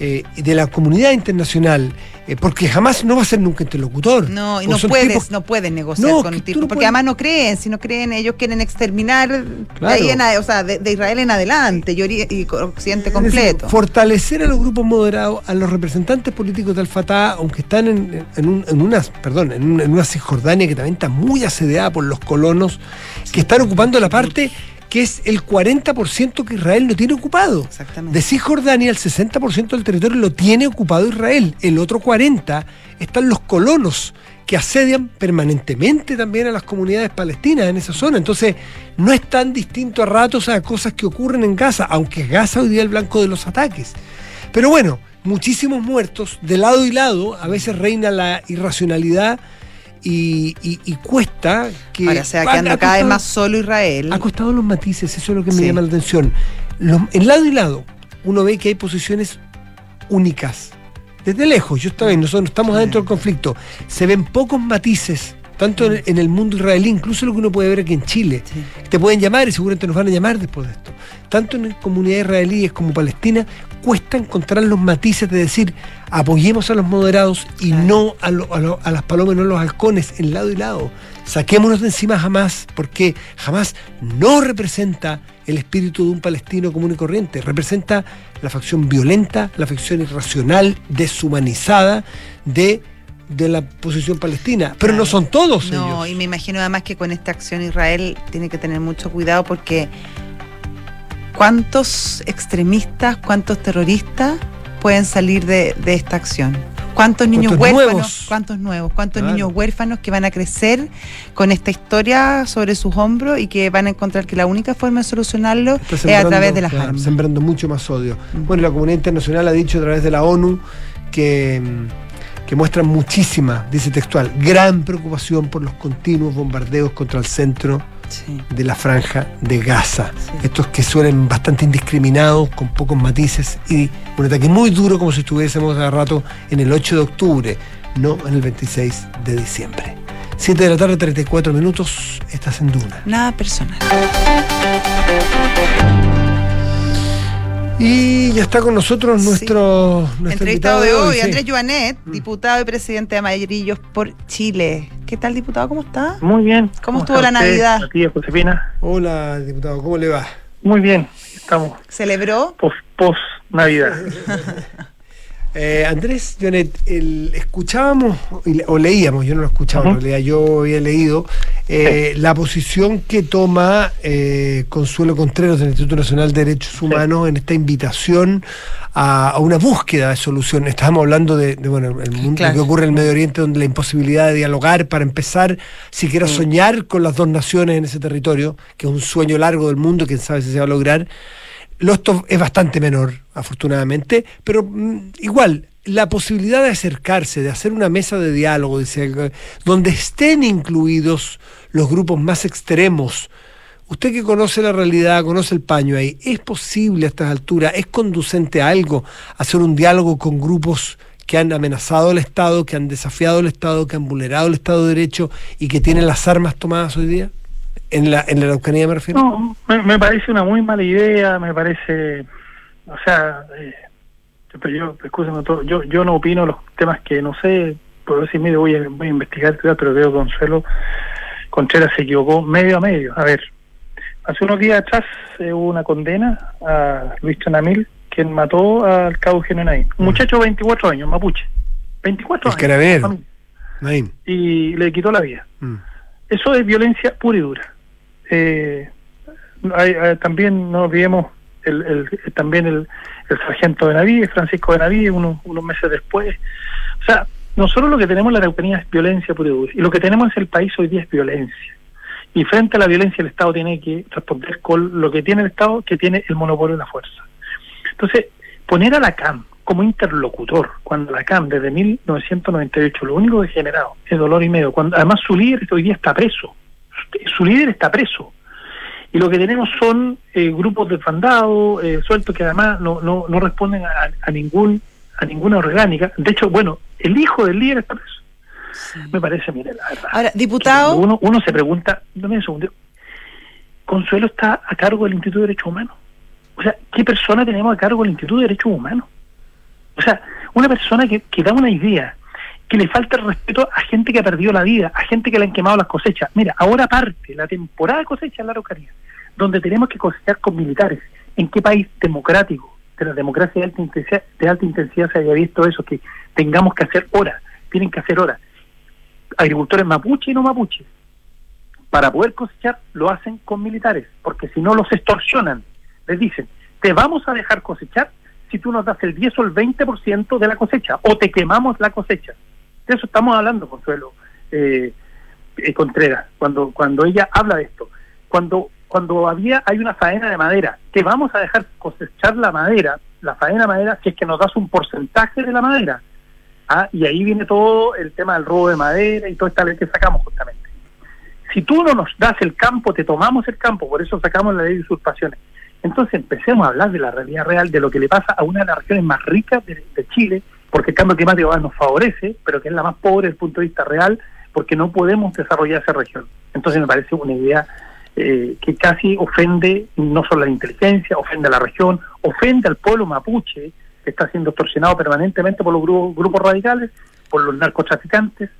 eh, y de la comunidad internacional, eh, porque jamás no va a ser nunca interlocutor. No, y no puedes, tipos- no puedes negociar No, con tú tipo, no porque puedes- además no creen, si no creen, ellos quieren exterminar de, ahí en o sea, de, de Israel en adelante y, y Occidente decir, completo. fortalecer a los grupos moderados, a los representantes políticos del Fatah, aunque están en, en, un- en unas, perdón, en, un- en una Cisjordania que también está muy asediada por los colonos, que están ocupando la parte que es el 40% que Israel no tiene ocupado. Exactamente. De Cisjordania, el 60% del territorio lo tiene ocupado Israel. El otro 40% están los colonos que asedian permanentemente también a las comunidades palestinas en esa zona. Entonces, no es tan distinto a ratos a cosas que ocurren en Gaza, aunque Gaza hoy día es el blanco de los ataques. Pero bueno, muchísimos muertos, de lado y lado, a veces reina la irracionalidad y, y- y cuesta que... Ahora se va ha- quedando ha cada vez más solo Israel. ha costado los matices, eso es lo que me Sí. llama la atención. Los- en lado y lado, uno ve que hay posiciones únicas. Desde lejos, yo está bien, nosotros no estamos adentro del conflicto. Se ven pocos matices, tanto en, en el mundo israelí, incluso lo que uno puede ver aquí en Chile. Sí. Te pueden llamar y seguramente nos van a llamar después de esto. Tanto en comunidades israelíes como palestinas, cuesta encontrar los matices de decir apoyemos a los moderados y Claro. no a, lo- a lo- a las palomas, no a los halcones, en lado y lado. Saquémonos de encima jamás, porque jamás no representa el espíritu de un palestino común y corriente, representa la facción violenta, la facción irracional, deshumanizada de, de la posición palestina. Pero no son todos No, ellos. y me imagino además que con esta acción Israel tiene que tener mucho cuidado porque ¿cuántos extremistas, cuántos terroristas pueden salir de, de esta acción? ¿Cuántos niños ¿Cuántos huérfanos? nuevos? ¿Cuántos nuevos? ¿Cuántos Claro. niños huérfanos que van a crecer con esta historia sobre sus hombros y que van a encontrar que la única forma de solucionarlo es a través de las claro, armas? Sembrando mucho más odio. Mm. Bueno, la comunidad internacional ha dicho a través de la ONU que, que muestran muchísima, dice textual, gran preocupación por los continuos bombardeos contra el centro Sí. de la franja de Gaza. Sí. Estos que suelen bastante indiscriminados, con pocos matices, y un ataque muy duro como si estuviésemos hace rato en el 8 de octubre, no en el 26 de diciembre. 7 de la tarde, 34 minutos, estás en Duna. Nada personal. Y ya está con nosotros Sí. nuestro, Entrevistado de hoy, sí. Andrés Joanet, Mm. diputado y presidente de Amarillos por Chile. ¿Qué tal, diputado? ¿Cómo está? Muy bien. ¿Cómo estuvo la usted, Navidad? Tía Josefina. Hola, diputado, ¿cómo le va? Muy bien. Estamos ¿Celebró? post, post Navidad. Eh, Andrés, Jonet, el- escuchábamos o leíamos, yo no lo escuchaba, Ujú. en realidad yo había leído eh, la posición que toma eh, Consuelo Contreras del Instituto Nacional de Derechos Humanos en esta invitación a, a una búsqueda de solución. Estábamos hablando de, de, bueno, el mundo Claro. que ocurre en el Medio Oriente, donde la imposibilidad de dialogar para empezar, siquiera soñar con las dos naciones en ese territorio, que es un sueño largo del mundo, quién sabe si se va a lograr. Lo esto es bastante menor, afortunadamente, pero mm, igual, la posibilidad de acercarse, de hacer una mesa de diálogo, donde estén incluidos los grupos más extremos. Usted que conoce la realidad, conoce el paño ahí, ¿es posible a estas alturas, es conducente a algo hacer un diálogo con grupos que han amenazado al Estado, que han desafiado al Estado, que han vulnerado el Estado de Derecho y que tienen las armas tomadas hoy día? ¿En la, en la Araucanía me refiero? No, me parece una muy mala idea, me parece, o sea, eh, Pero yo, escúchame todo, yo, yo no opino los temas que no sé, puedo decir, mire, voy a, voy a investigar, pero creo que Consuelo Contreras se equivocó medio a medio. A ver, hace unos días atrás eh, hubo una condena a Luis Chanamil, quien mató al cabo Genonay. Un Mm. muchacho de 24 años, mapuche. 24 El años. Naim. Y le quitó la vida. Mm. Eso es violencia pura y dura. Eh, hay- hay- también no olvidemos el, también el, el sargento de Navíes, Francisco de Navíes, unos, unos meses después. O sea, nosotros lo que tenemos en la Araucanía es violencia pura. Y lo que tenemos en el país hoy día es violencia. Y frente a la violencia el Estado tiene que responder con lo que tiene el Estado, que tiene el monopolio de la fuerza. Entonces, poner a la CAM como interlocutor, cuando la CAM desde 1998 lo único que ha generado es dolor y medio, cuando además su líder hoy día está preso, su líder está preso. Y lo que tenemos son eh, grupos desbandados, eh, sueltos que además no, no, no responden a, a ningún a ninguna orgánica. De hecho, bueno, el hijo del líder está preso. Me parece, mire, la verdad. Ahora, diputado, Uno, uno se pregunta, dame un segundo, Consuelo está a cargo del Instituto de Derechos Humanos. O sea, ¿qué persona tenemos a cargo del Instituto de Derechos Humanos? O sea, una persona que, que da una idea, que le falta el respeto a gente que ha perdido la vida, a gente que le han quemado las cosechas. Mira, ahora parte la temporada de cosecha en la Araucanía, donde tenemos que cosechar con militares. ¿En qué país democrático, de la democracia de alta intensidad, de alta intensidad se había visto eso? Que tengamos que hacer horas, tienen que hacer horas. Agricultores mapuche y no mapuche, para poder cosechar lo hacen con militares, porque si no los extorsionan, les dicen, te vamos a dejar cosechar si tú nos das el 10 o el 20% de la cosecha, o te quemamos la cosecha. De eso estamos hablando, Consuelo eh, eh, Contreras, cuando, cuando ella habla de esto. Cuando, cuando había hay una faena de madera, te vamos a dejar cosechar la madera, la faena de madera, si es que nos das un porcentaje de la madera. Ah, y ahí viene todo el tema del robo de madera y toda esta ley que sacamos justamente. Si tú no nos das el campo, te tomamos el campo, por eso sacamos la ley de usurpaciones. Entonces empecemos a hablar de la realidad real, de lo que le pasa a una de las regiones más ricas de Chile, porque el cambio climático nos favorece, pero que es la más pobre desde el punto de vista real, porque no podemos desarrollar esa región. Entonces me parece una idea eh, que casi ofende no solo a la inteligencia, ofende a la región, ofende al pueblo mapuche, que está siendo extorsionado permanentemente por los grupos, grupos radicales, por los narcotraficantes,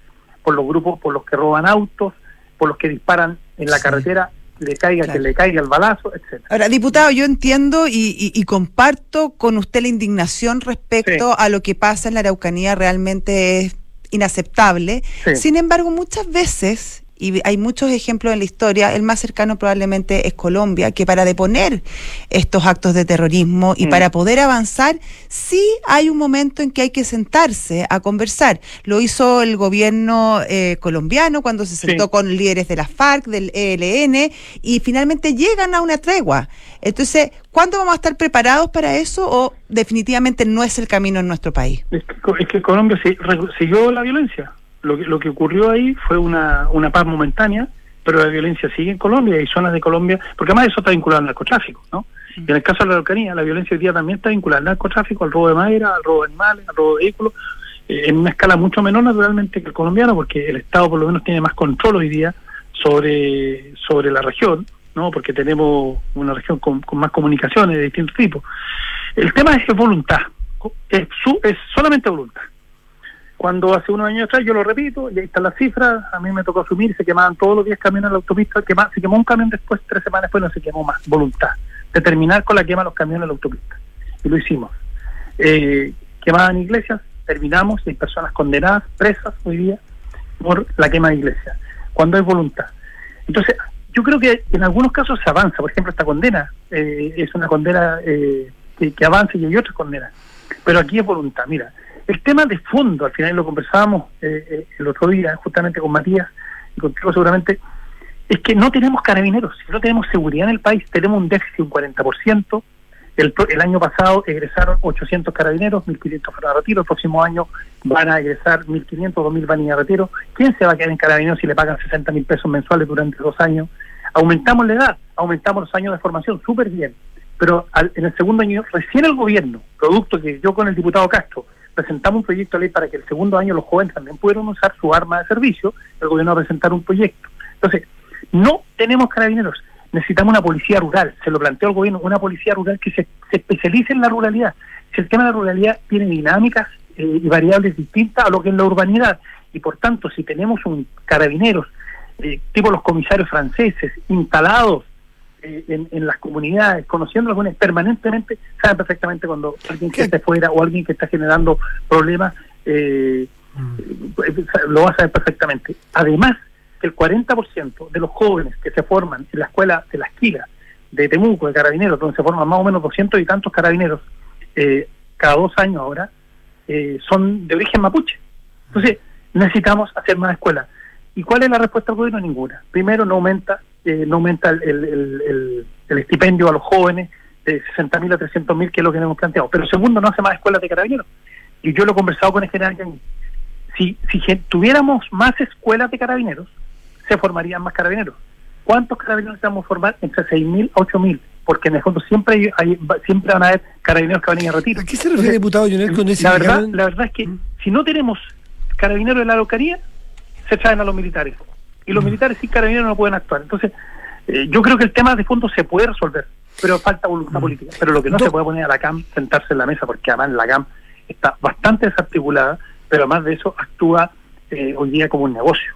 por los grupos, por los que roban autos, por los que disparan en la Sí. carretera, le caiga Claro. que le caiga el balazo, etcétera. Ahora, diputado, yo entiendo y, y- y comparto con usted la indignación respecto Sí. a lo que pasa en la Araucanía, realmente es inaceptable. Sí. Sin embargo, muchas veces, y hay muchos ejemplos en la historia, el más cercano probablemente es Colombia, que para deponer estos actos de terrorismo y Mm. para poder avanzar, sí hay un momento en que hay que sentarse a conversar. Lo hizo el gobierno eh, colombiano cuando se Sí. sentó con líderes de la FARC, del ELN, y finalmente llegan a una tregua. Entonces, ¿cuándo vamos a estar preparados para eso o definitivamente no es el camino en nuestro país? Es que, es que Colombia siguió la violencia. Lo que, lo que ocurrió ahí fue una, una paz momentánea, pero la violencia sigue en Colombia y zonas de Colombia, porque además eso está vinculado al narcotráfico, ¿no? Y en el caso de la Araucanía, la violencia hoy día también está vinculada al narcotráfico, al robo de madera, al robo de animales, al robo de vehículos, eh, en una escala mucho menor naturalmente que el colombiano, porque el Estado por lo menos tiene más control hoy día sobre, sobre la región, ¿no? Porque tenemos una región con, con más comunicaciones de distintos tipos. El tema es voluntad, es, su, es solamente voluntad. Cuando hace unos años atrás, yo lo repito, y ahí están las cifras, a mí me tocó asumir, se quemaban todos los días camiones en la autopista, quema- se quemó un camión después, tres semanas después no se quemó más, voluntad, de terminar con la quema de los camiones en la autopista. Y lo hicimos. Eh, quemaban iglesias, terminamos, hay personas condenadas, presas hoy día, por la quema de iglesias, cuando hay voluntad. Entonces, yo creo que en algunos casos se avanza, por ejemplo, esta condena eh, es una condena eh, que, que avanza y hay otras condenas, pero aquí es voluntad. Mira, el tema de fondo, al final lo conversábamos eh, eh, el otro día justamente con Matías y contigo seguramente, es que no tenemos carabineros, no tenemos seguridad en el país, tenemos un déficit de un 40%. El, el año pasado egresaron 800 carabineros, 1.500 fueron a retiro, el próximo año van a egresar 1.500, 2.000 van a ir a retiro. ¿Quién se va a quedar en carabineros si le pagan 60 mil pesos mensuales durante dos años? Aumentamos la edad, aumentamos los años de formación, súper bien. Pero al- en el segundo año, recién el gobierno, producto que yo con el diputado Castro presentamos un proyecto de ley para que el segundo año los jóvenes también pudieran usar su arma de servicio, el gobierno va a presentar un proyecto. Entonces, no tenemos carabineros. necesitamos una policía rural, se lo planteó el gobierno, una policía rural que se, especialice en la ruralidad. Si el tema de la ruralidad tiene dinámicas eh, y variables distintas a lo que es la urbanidad, y por tanto si tenemos un carabineros eh, tipo los comisarios franceses instalados eh, en, en, las comunidades, conociendo las permanentemente, saben perfectamente cuando alguien que esté fuera o alguien que está generando problemas eh, mm. lo va a saber perfectamente. Además, que el 40% de los jóvenes que se forman en la escuela de la esquila de Temuco, de Carabineros, donde se forman más o menos 200 y tantos carabineros eh, cada dos años ahora, eh, son de origen mapuche. Entonces, necesitamos hacer más escuelas. ¿Y cuál es la respuesta del gobierno? Ninguna. Primero, no aumenta eh, no aumenta el, el, el, estipendio a los jóvenes de 60 mil a 300 mil, que es lo que hemos planteado. Pero segundo, no hace más escuelas de carabineros. Y yo lo he conversado con el general Si, si tuviéramos más escuelas de carabineros, se formarían más carabineros. ¿Cuántos carabineros vamos a formar? Entre 6 mil a 8 mil. Porque en el fondo siempre hay, siempre van a haber carabineros que van a ir a retiro. ¿A qué se refiere, diputado Jonel, con la verdad, la verdad es que mm. si no tenemos carabineros de la locaría, se traen a los militares y los mm. militares sin carabineros no pueden actuar. Entonces, eh, yo creo que el tema de fondo se puede resolver, pero falta voluntad mm. política. Pero lo que no se puede poner a la CAM sentarse en la mesa, porque además la CAM está bastante desarticulada, pero además de eso actúa eh, hoy día como un negocio.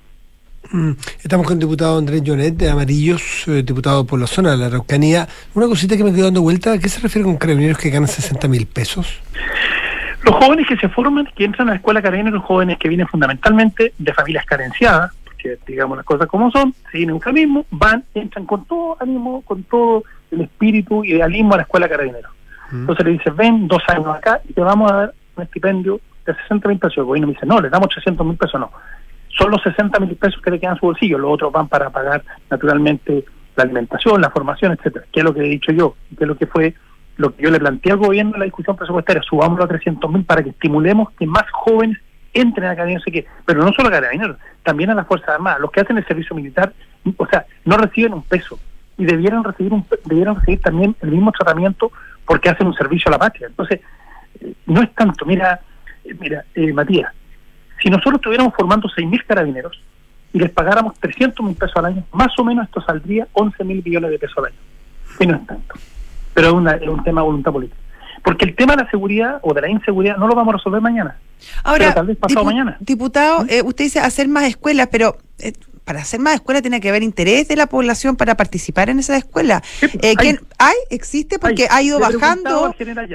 Mm. Estamos con el diputado Andrés Jonet de Amarillos, eh, diputado por la zona de la Araucanía. Una cosita que me quedó dando vuelta, ¿a qué se refiere con carabineros que ganan 60 mil pesos? Los jóvenes que se forman, que entran a la escuela carabineros, jóvenes que vienen fundamentalmente de familias carenciadas, digamos las cosas como son, siguen un eufemismo, van, entran con todo ánimo, con todo el espíritu y idealismo a la escuela carabinero. Entonces le dices, ven dos años acá y te vamos a dar un estipendio de 60 mil pesos. El gobierno me dice, no, le damos 300 mil pesos, no. Son los 60 mil pesos que le quedan en su bolsillo, los otros van para pagar naturalmente la alimentación, la formación, etcétera, que es lo que he dicho yo, que es lo que fue lo que yo le planteé al gobierno en la discusión presupuestaria, subámoslo a 300 mil para que estimulemos que más jóvenes entren a carabineros, qué, pero no solo a carabineros, también a las Fuerzas Armadas, los que hacen el servicio militar, o sea, no reciben un peso y debieran recibir un, debieran recibir también el mismo tratamiento porque hacen un servicio a la patria. Entonces, eh, no es tanto, mira, eh, mira, eh, Matías, si nosotros estuviéramos formando 6.000 carabineros y les pagáramos 300 mil pesos al año, más o menos esto saldría 11 mil millones de pesos al año. Y no es tanto. Pero es, una, es un tema de voluntad política. Porque el tema de la seguridad o de la inseguridad no lo vamos a resolver mañana. Ahora, tal vez pasado mañana. Diputado, eh, usted dice hacer más escuelas, pero eh, para hacer más escuelas tiene que haber interés de la población para participar en esa escuela. Eh, hay, ¿Existe? Porque ha ido bajando.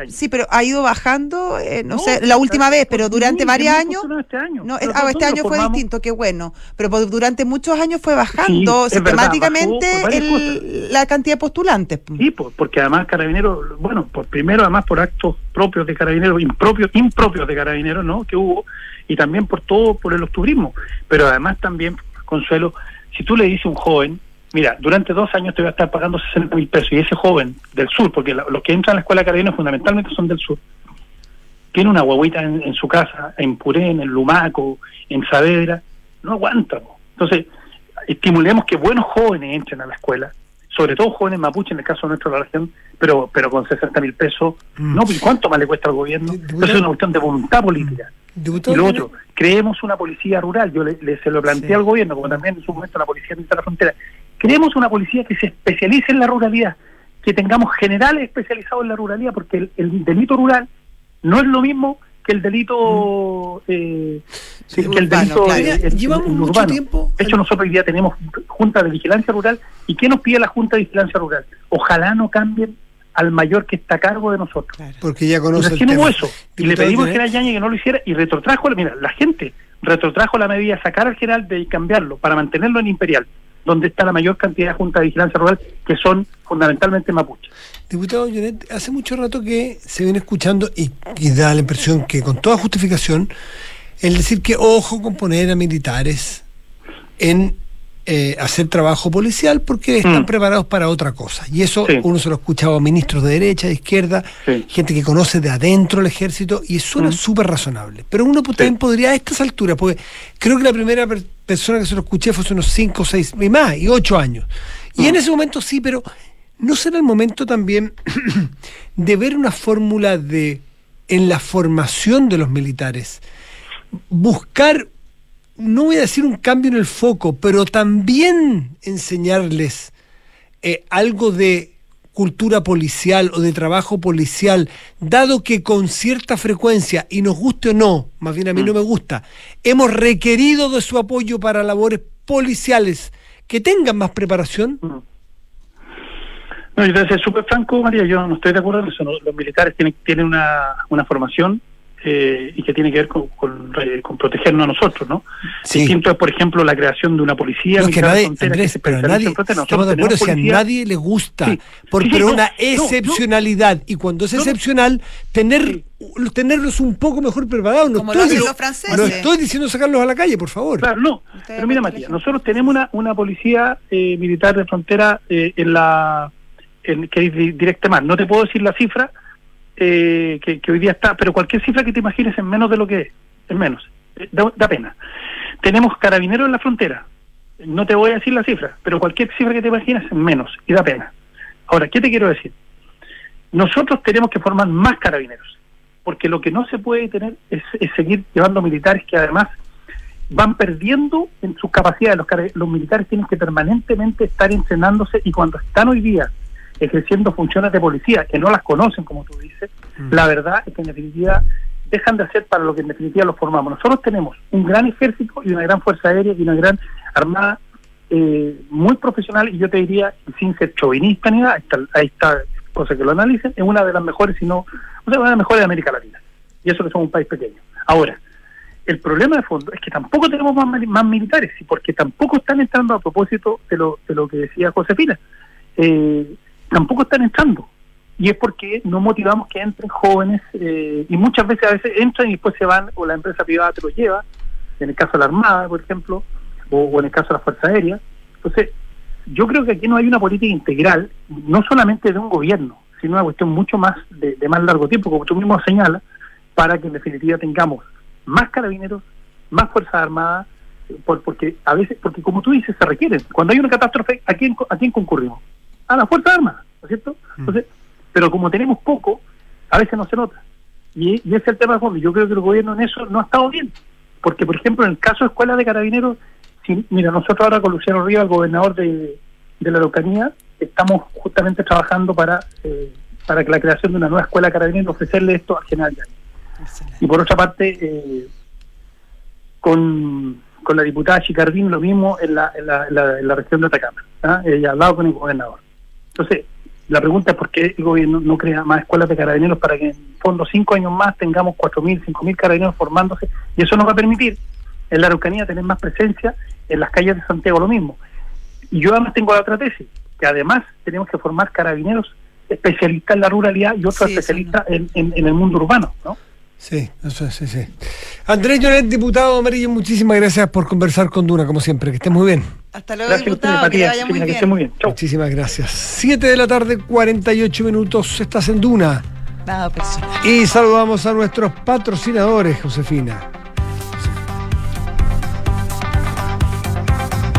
Sí, pero ha ido bajando, eh, no, sé, la última vez, pero durante varios años. Este año, no, ah, este año fue distinto, qué bueno. Pero durante muchos años fue bajando sistemáticamente la cantidad de postulantes. Sí, porque además Carabineros, bueno, por primero, además por actos propios de Carabineros, impropios, impropios de Carabineros, ¿no? Que hubo, y también por todo, por el octubrismo, pero además también Consuelo, si tú le dices a un joven, mira, durante dos años te voy a estar pagando 60 mil pesos, y ese joven del sur, porque los que entran a la escuela carabinera fundamentalmente son del sur, tiene una guaguita en, su casa, en Purén, en Lumaco, en Saavedra, no aguanta. Entonces, estimulemos que buenos jóvenes entren a la escuela, sobre todo jóvenes mapuche en el caso de nuestra región, pero pero con 60 mil pesos, mm. no, ¿cuánto más le cuesta al gobierno? Eso es una cuestión de voluntad política y lo otro, creemos una policía rural, yo le, se lo planteé al gobierno, como también en su momento la policía de la frontera, creemos una policía que se especialice en la ruralidad, que tengamos generales especializados en la ruralidad, porque el, delito rural no es lo mismo que el delito mm. eh, que el delito llevamos mucho tiempo de hecho nosotros hoy día tenemos junta de vigilancia rural y qué nos pide la junta de vigilancia rural ojalá no cambien al mayor que está a cargo de nosotros. Porque ya conoce el tema. eso. Y le pedimos al general Yañez que no lo hiciera y retrotrajo, mira, la gente retrotrajo la medida, sacar al general de cambiarlo para mantenerlo en Imperial, donde está la mayor cantidad de juntas de vigilancia rural, que son fundamentalmente mapuches. Diputado Jonet, hace mucho rato que se viene escuchando y, y da la impresión que con toda justificación, el decir que ojo con poner a militares en eh, hacer trabajo policial porque están mm. preparados para otra cosa. Y eso uno se lo ha escuchado a ministros de derecha, de izquierda, gente que conoce de adentro el ejército, y suena mm. súper razonable. Pero uno también podría a estas alturas, porque creo que la primera persona que se lo escuché fue hace unos 5, 6, y más, y 8 años. Y en mm. ese momento sí, pero ¿no será el momento también de ver una fórmula de, en la formación de los militares, buscar no voy a decir un cambio en el foco, pero también enseñarles eh, algo de cultura policial o de trabajo policial, dado que con cierta frecuencia, y nos guste o no, más bien a mí no me gusta, hemos requerido de su apoyo para labores policiales que tengan más preparación? Mm. No, yo te voy a ser súper franco, María, yo no estoy de acuerdo en eso. Los militares tienen, tienen una, una formación eh, y que tiene que ver con, con, eh, con protegernos a nosotros, ¿no? Sí. Distinto es, por ejemplo, la creación de una policía. No, que militar de nadie, frontera Andrés, se pero a nadie, en frontera. estamos de Nosotros acuerdo, si a tenemos policías- nadie le gusta, Sí. por, Sí, sí, pero no, una no, no. excepcionalidad, y cuando es excepcional, tener tenerlos un poco mejor preparados. No Como estoy, los no estoy diciendo sacarlos a la calle, por favor. Claro, no. Ustedes Pero mira, Matías, nosotros tenemos una, una policía eh, militar de frontera eh, en la en, que es di- directa más. No te puedo decir la cifra eh, que, que hoy día está, pero cualquier cifra que te imagines es menos de lo que es, es menos. Eh, Da, pena. Tenemos carabineros en la frontera. No te voy a decir la cifra, pero cualquier cifra que te imagines es menos y da pena. Ahora, ¿qué te quiero decir? Nosotros tenemos que formar más carabineros, porque lo que no se puede tener es, seguir llevando militares que además van perdiendo en sus capacidades. Los, los militares tienen que permanentemente estar entrenándose y cuando están hoy día ejerciendo funciones de policía, que no las conocen, como tú dices, la verdad es que en definitiva dejan de hacer para lo que en definitiva los formamos. Nosotros tenemos un gran ejército y una gran fuerza aérea y una gran armada eh, muy profesional y yo te diría, sin ser chauvinista ni nada, ahí está, ahí está cosa que lo analicen, es una de las mejores, si no, una de las mejores de América Latina. Y eso que somos un país pequeño. Ahora, el problema de fondo es que tampoco tenemos más, más militares, y porque tampoco están entrando a propósito de lo, de lo que decía Josefina, eh, tampoco están entrando. Y es porque no motivamos que entren jóvenes, eh, y muchas veces a veces entran y después se van, o la empresa privada te los lleva, en el caso de la Armada, por ejemplo, o, en el caso de la Fuerza Aérea. Entonces, yo creo que aquí no hay una política integral, no solamente de un gobierno, sino una cuestión mucho más de, de más largo tiempo, como tú mismo señalas, para que en definitiva tengamos más carabineros, más fuerzas armadas, por, porque a veces, porque como tú dices, se requieren. Cuando hay una catástrofe, ¿a quién, ¿a quién concurrimos? A las fuerzas armadas, ¿no es cierto? Entonces, pero como tenemos poco, a veces no se nota. Y, y ese es el tema de fondo. Yo creo que el gobierno en eso no ha estado bien. Porque, por ejemplo, en el caso de escuelas de carabineros, si- mira, nosotros ahora con Luciano Rivas, el gobernador de, de la Araucanía, estamos justamente trabajando para eh, para que la creación de una nueva escuela de carabineros, ofrecerle esto al general. Y por otra parte, eh, con, con la diputada Chicardín, lo mismo en la, en la, en la, en la región de Atacama. ¿ah? Ella ha hablado con el gobernador. Entonces, la pregunta es por qué el gobierno no crea más escuelas de carabineros para que en fondo cinco años más tengamos 4.000, 5.000 carabineros formándose y eso nos va a permitir en la Araucanía tener más presencia, en las calles de Santiago lo mismo. Y yo además tengo la otra tesis, que además tenemos que formar carabineros especialistas en la ruralidad y otros Sí, especialistas en, en, en el mundo urbano, ¿no? Sí, eso es, sí, sí. Andrés Lloret, diputado amarillo, muchísimas gracias por conversar con Duna, como siempre. Que esté muy bien. Hasta luego, Gracias diputado. Que vaya muy que bien. esté muy bien. Chau. Muchísimas gracias. 7 de la tarde, 48 minutos. Estás en Duna. Nada personal. Y saludamos a nuestros patrocinadores, Josefina.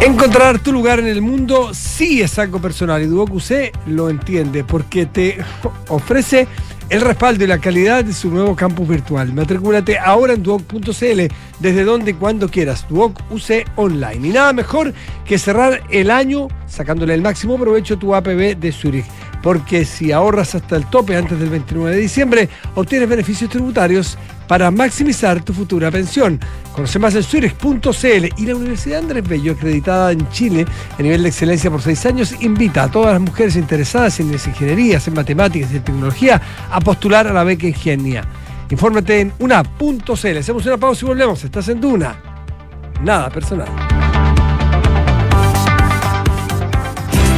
Encontrar tu lugar en el mundo sí es algo personal y Duoc lo entiende porque te ofrece el respaldo y la calidad de su nuevo campus virtual. Matricúlate ahora en duoc.cl desde donde y cuando quieras. Duoc UC Online. Y nada mejor que cerrar el año sacándole el máximo provecho a tu APB de Zurich. Porque si ahorras hasta el tope antes del 29 de diciembre, obtienes beneficios tributarios para maximizar tu futura pensión. Conoce más en zurich.cl y la Universidad Andrés Bello, acreditada en Chile a nivel de excelencia por seis años, invita a todas las mujeres interesadas en las ingenierías, en matemáticas y en tecnología a postular a la beca Ingenia. Infórmate en una.cl. Hacemos una pausa y volvemos. Estás en Duna. Nada personal.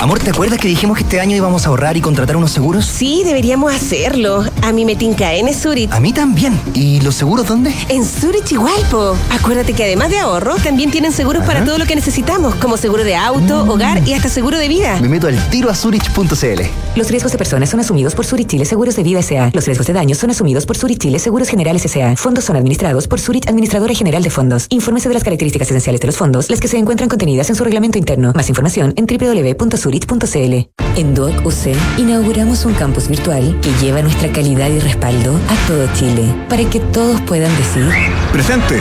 Amor, ¿te acuerdas que dijimos que este año íbamos a ahorrar y contratar unos seguros? Sí, deberíamos hacerlo. A mí me tinca en Zurich. A mí también. ¿Y los seguros dónde? En Zurich igual, po. Acuérdate que además de ahorro, también tienen seguros para todo lo que necesitamos, como seguro de auto, Mm. hogar y hasta seguro de vida. Me meto al tiro a Zurich.cl. Los riesgos de personas son asumidos por Zurich Chile Seguros de Vida S.A. Los riesgos de daños son asumidos por Zurich Chile Seguros Generales S.A. Fondos son administrados por Zurich Administradora General de Fondos. Infórmese de las características esenciales de los fondos, las que se encuentran contenidas en su reglamento interno. Más información en www.zurich.cl. En Duoc UC inauguramos un campus virtual que lleva nuestra calidad y respaldo a todo Chile, para que todos puedan decir Presente.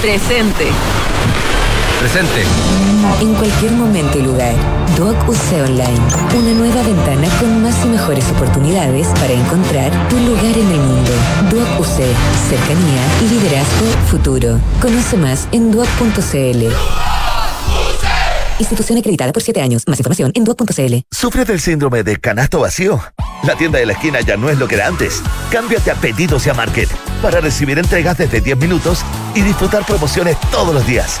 Presente. Presente. en cualquier momento y lugar. Duoc UC Online, una nueva ventana con más y mejores oportunidades para encontrar tu lugar en el mundo. Duoc UC, cercanía, liderazgo, futuro. Conoce más en duoc.cl. Institución acreditada por 7 años. Más información en duoc.cl. ¿Sufres del síndrome de canasto vacío? La tienda de la esquina ya no es lo que era antes. Cámbiate a Pedidos y a Market para recibir entregas desde 10 minutos y disfrutar promociones todos los días.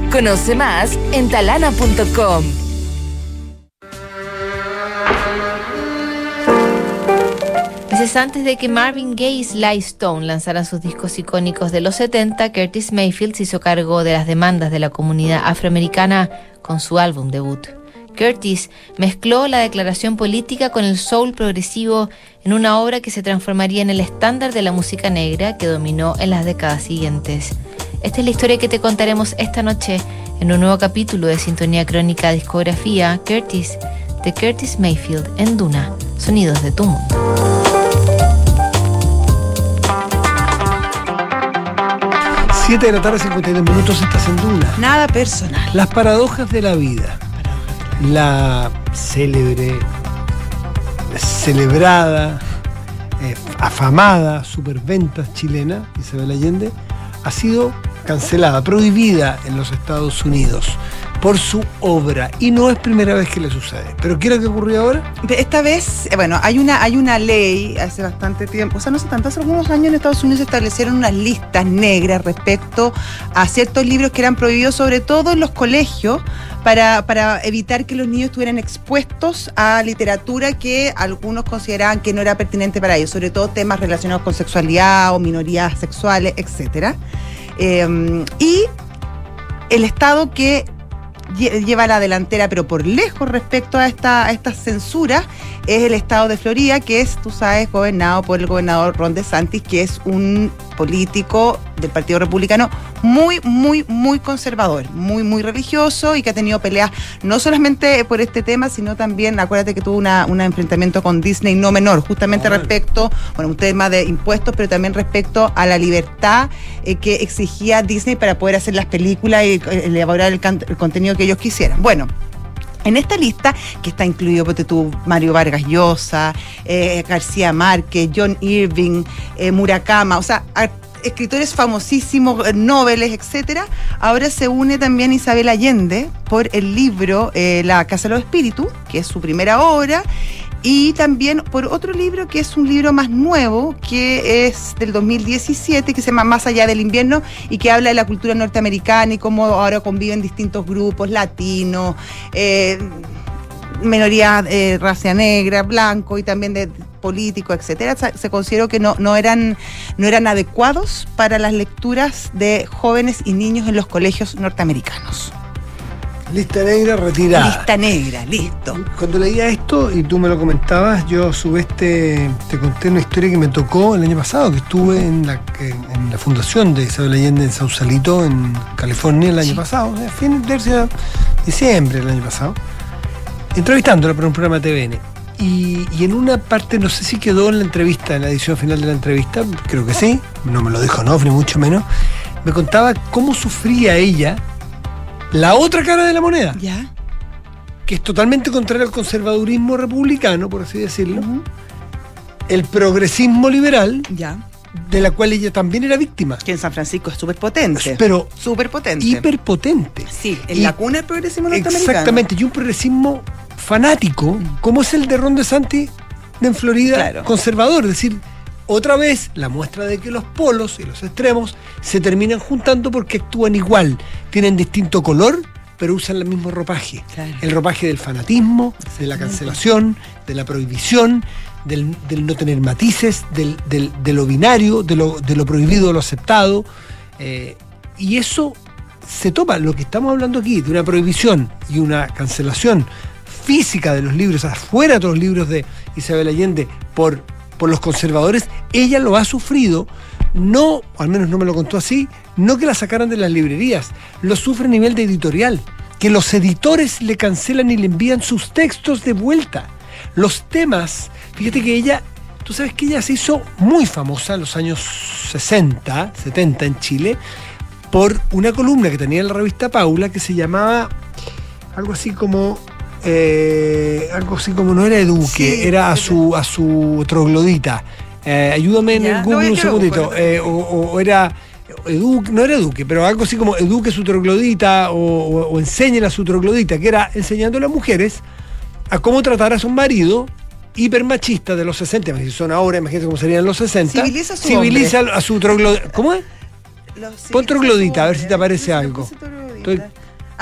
Conoce más en talana.com. Meses antes de que Marvin Gaye y Sly Stone lanzaran sus discos icónicos de los 70, Curtis Mayfield se hizo cargo de las demandas de la comunidad afroamericana con su álbum debut. Curtis mezcló la declaración política con el soul progresivo en una obra que se transformaría en el estándar de la música negra que dominó en las décadas siguientes. Esta es la historia que te contaremos esta noche en un nuevo capítulo de Sintonía Crónica Discografía Curtis de Curtis Mayfield en Duna, Sonidos de tu mundo. 7 de la tarde, 52 minutos, estás en Duna. Nada personal. Las paradojas de la vida. La célebre, celebrada, eh, afamada superventas chilena, Isabel Allende, ha sido cancelada, prohibida en los Estados Unidos por su obra. Y no es primera vez que le sucede. ¿Pero qué lo que ocurrió ahora? Esta vez, eh, bueno, hay una, hay una ley hace bastante tiempo, o sea, no sé tanto, hace algunos años en Estados Unidos se establecieron unas listas negras respecto a ciertos libros que eran prohibidos, sobre todo en los colegios, para, para evitar que los niños estuvieran expuestos a literatura que algunos consideraban que no era pertinente para ellos, sobre todo temas relacionados con sexualidad o minorías sexuales, etcétera. Eh, y el Estado que lleva la delantera, pero por lejos respecto a esta, a estas censuras, es el estado de Florida, que es, tú sabes, gobernado por el gobernador Ron DeSantis, que es un político del Partido Republicano muy, muy, muy conservador, muy, muy religioso y que ha tenido peleas no solamente por este tema, sino también, acuérdate que tuvo una- un enfrentamiento con Disney no menor, justamente respecto, bueno, un tema de impuestos, pero también respecto a la libertad eh, que exigía Disney para poder hacer las películas y eh, elaborar el, el contenido que ellos quisieran. Bueno. En esta lista, que está incluido tú, Mario Vargas Llosa, eh, García Márquez, John Irving, eh, Murakama, o sea, escritores famosísimos, eh, noveles, etcétera, ahora se une también Isabel Allende por el libro eh, La Casa de los Espíritus, que es su primera obra, y también por otro libro que es un libro más nuevo, que es del 2017, que se llama Más allá del invierno y que habla de la cultura norteamericana y cómo ahora conviven distintos grupos latinos, eh, minorías eh, raza negra, blanco y también de políticos, etcétera. Se consideró que no, no, eran, no eran adecuados para las lecturas de jóvenes y niños en los colegios norteamericanos. Lista negra retirada. Lista negra, listo. Cuando leía esto y tú me lo comentabas, yo a su vez te, te conté una historia que me tocó el año pasado, que estuve en la, en la fundación de Isabel Allende en Sausalito, en California, el año pasado, a fin de diciembre del año pasado, entrevistándola para un programa de TVN. Y, y en una parte, no sé si quedó en la entrevista, en la edición final de la entrevista, creo que sí, no me lo dijo no, ni mucho menos, me contaba cómo sufría ella la otra cara de la moneda. Ya. que es totalmente contrario al conservadurismo republicano, por así decirlo, el progresismo liberal, Ya. de la cual ella también era víctima. Que en San Francisco es súper potente. Pero Súper potente. hiperpotente. Sí, en Y- la cuna del progresismo norteamericano. Exactamente, y un progresismo fanático, como es el de Ron DeSantis en Florida, Claro. conservador. Es decir, otra vez la muestra de que los polos y los extremos se terminan juntando porque actúan igual. Tienen distinto color, pero usan el mismo ropaje. Claro. El ropaje del fanatismo, de la cancelación, de la prohibición, del, del no tener matices, del, del- de lo binario, de lo, de lo prohibido o lo aceptado. Eh, y eso se toma, lo que estamos hablando aquí, de una prohibición y una cancelación física de los libros, afuera de los libros de Isabel Allende, por, por los conservadores, ella lo ha sufrido, no, al menos no me lo contó así, no que la sacaran de las librerías, lo sufre a nivel de editorial, que los editores le cancelan y le envían sus textos de vuelta. Los temas, fíjate que ella, tú sabes que ella se hizo muy famosa en los años 60, 70 en Chile, por una columna que tenía en la revista Paula que se llamaba algo así como eh, algo así como no era Eduque, Sí, era a su a su troglodita. Eh, ayúdame en Ya, el Google un segundito. Eh, o, era Eduque, no era Eduque, pero algo así como Eduque su troglodita o, o, o a su troglodita, que era enseñando a las mujeres a cómo tratar a su marido hipermachista de los 60, imagínate, son ahora, imagínate cómo serían los 60. Civiliza a su Civiliza a su troglodita. ¿Cómo es? Pon troglodita, a ver si te aparece algo. Estoy-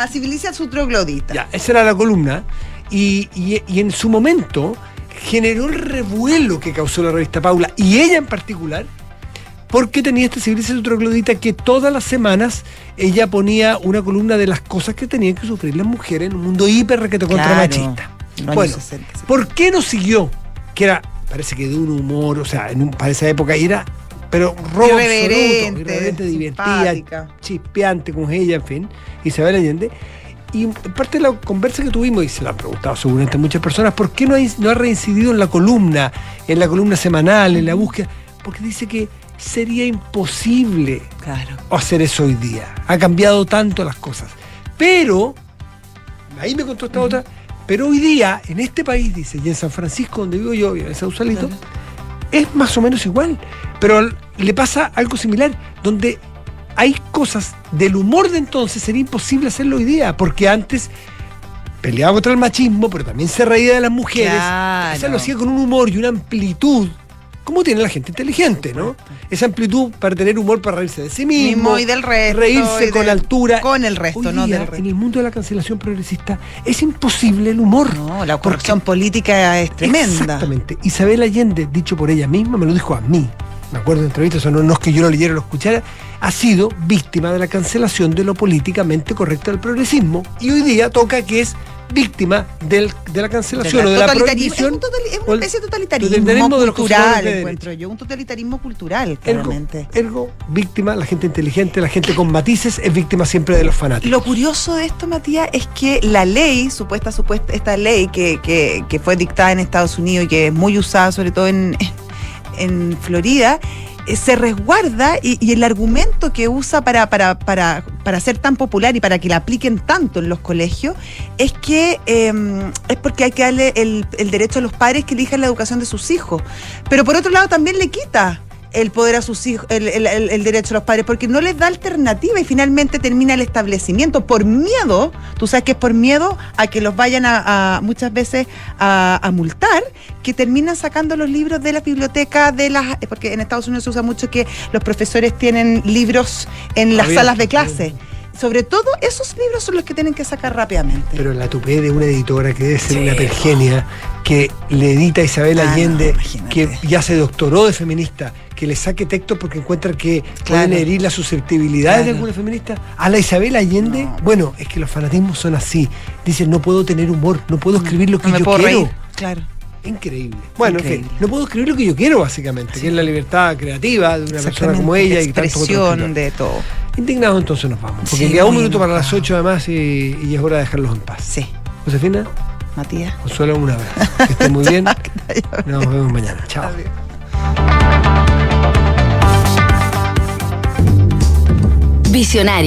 Ah, civiliza su troglodita. Ya, esa era la columna. Y, y- y en su momento generó el revuelo que causó la revista Paula, y ella en particular, porque tenía esta civiliza su troglodita que todas las semanas ella ponía una columna de las cosas que tenían que sufrir las mujeres en un mundo hiper requete contra machista. Bueno, años 60, sí. ¿por qué no siguió? Que era, parece que de un humor, o sea, en un- para esa época era, pero robo Irreverente, absoluto, irreverente, divertida, chispeante como ella, en fin, Isabel Allende. Y parte de la conversa que tuvimos, y se lo han preguntado seguramente muchas personas, ¿por qué no ha, no ha reincidido en la columna, en la columna semanal, en la búsqueda? Porque dice que sería imposible Claro. hacer eso hoy día. Ha cambiado tanto las cosas. Pero, ahí me contó esta otra, pero hoy día, en este país, dice, y en San Francisco, donde vivo yo, y en Sausalito, es más o menos igual. Pero le pasa algo similar, donde hay cosas del humor de entonces, sería imposible hacerlo hoy día, porque antes peleaba contra el machismo, pero también se reía de las mujeres. Claro. O sea, lo hacía con un humor y una amplitud, como tiene la gente inteligente, ¿no? Esa amplitud para tener humor, para reírse de sí mismo, Mismo y del resto, reírse y con del- altura. con el resto, Hoy no día, del resto. En el mundo de la cancelación progresista es imposible el humor. No, la corrupción política es tremenda. Exactamente. Isabel Allende, dicho por ella misma, me lo dijo a mí. Me acuerdo de entrevistas, o no, no es que yo lo leyera o lo escuchara, ha sido víctima de la cancelación de lo políticamente correcto del progresismo. Y hoy día toca que es víctima del- de la cancelación o de la prohibición. Es, un total- es o una el especie de totalitarismo, cultural, de encuentro yo. Un totalitarismo cultural, Ergo, claramente. ergo, víctima, la gente inteligente, la gente con matices, es víctima siempre de los fanáticos. Lo curioso de esto, Matías, es que la ley, supuesta, supuesta, esta ley que, que, que fue dictada en Estados Unidos y que es muy usada sobre todo en, en Florida, se resguarda y, y el argumento que usa para, para, para, para ser tan popular y para que la apliquen tanto en los colegios es que eh, es porque hay que darle el, el derecho a los padres que elijan la educación de sus hijos. Pero por otro lado también le quita el poder a sus hijos, el, el- el- derecho a los padres, porque no les da alternativa y finalmente termina el establecimiento por miedo, tú sabes que es por miedo a que los vayan a, a- muchas veces a, a multar, que terminan sacando los libros de las bibliotecas, de las, porque en Estados Unidos se usa mucho que los profesores tienen libros en las salas de clase. Sobre todo esos libros son los que tienen que sacar rápidamente. Pero la tupé de una editora que debe ser una pergenia, que le edita a Isabel Ah, Allende, que ya se doctoró de feminista, que le saque textos porque encuentra que Claro. pueden herir las susceptibilidades de alguna feminista. A la Isabel Allende, bueno, es que los fanatismos son así. Dicen, no puedo tener humor, no puedo escribir lo que no yo quiero. reír. Claro. Increíble. Bueno, en fin, no puedo escribir lo que yo quiero, básicamente, que es la libertad creativa de una persona como ella y otros expresión escritores. de todo. Indignados entonces nos vamos, porque Sí, queda un minuto para las enojado. 8 además y, y es hora de dejarlos en paz. Sí. Josefina, Matías. Consuelo, un abrazo. Que estén muy bien. Nos vemos mañana. Chao. Visionario.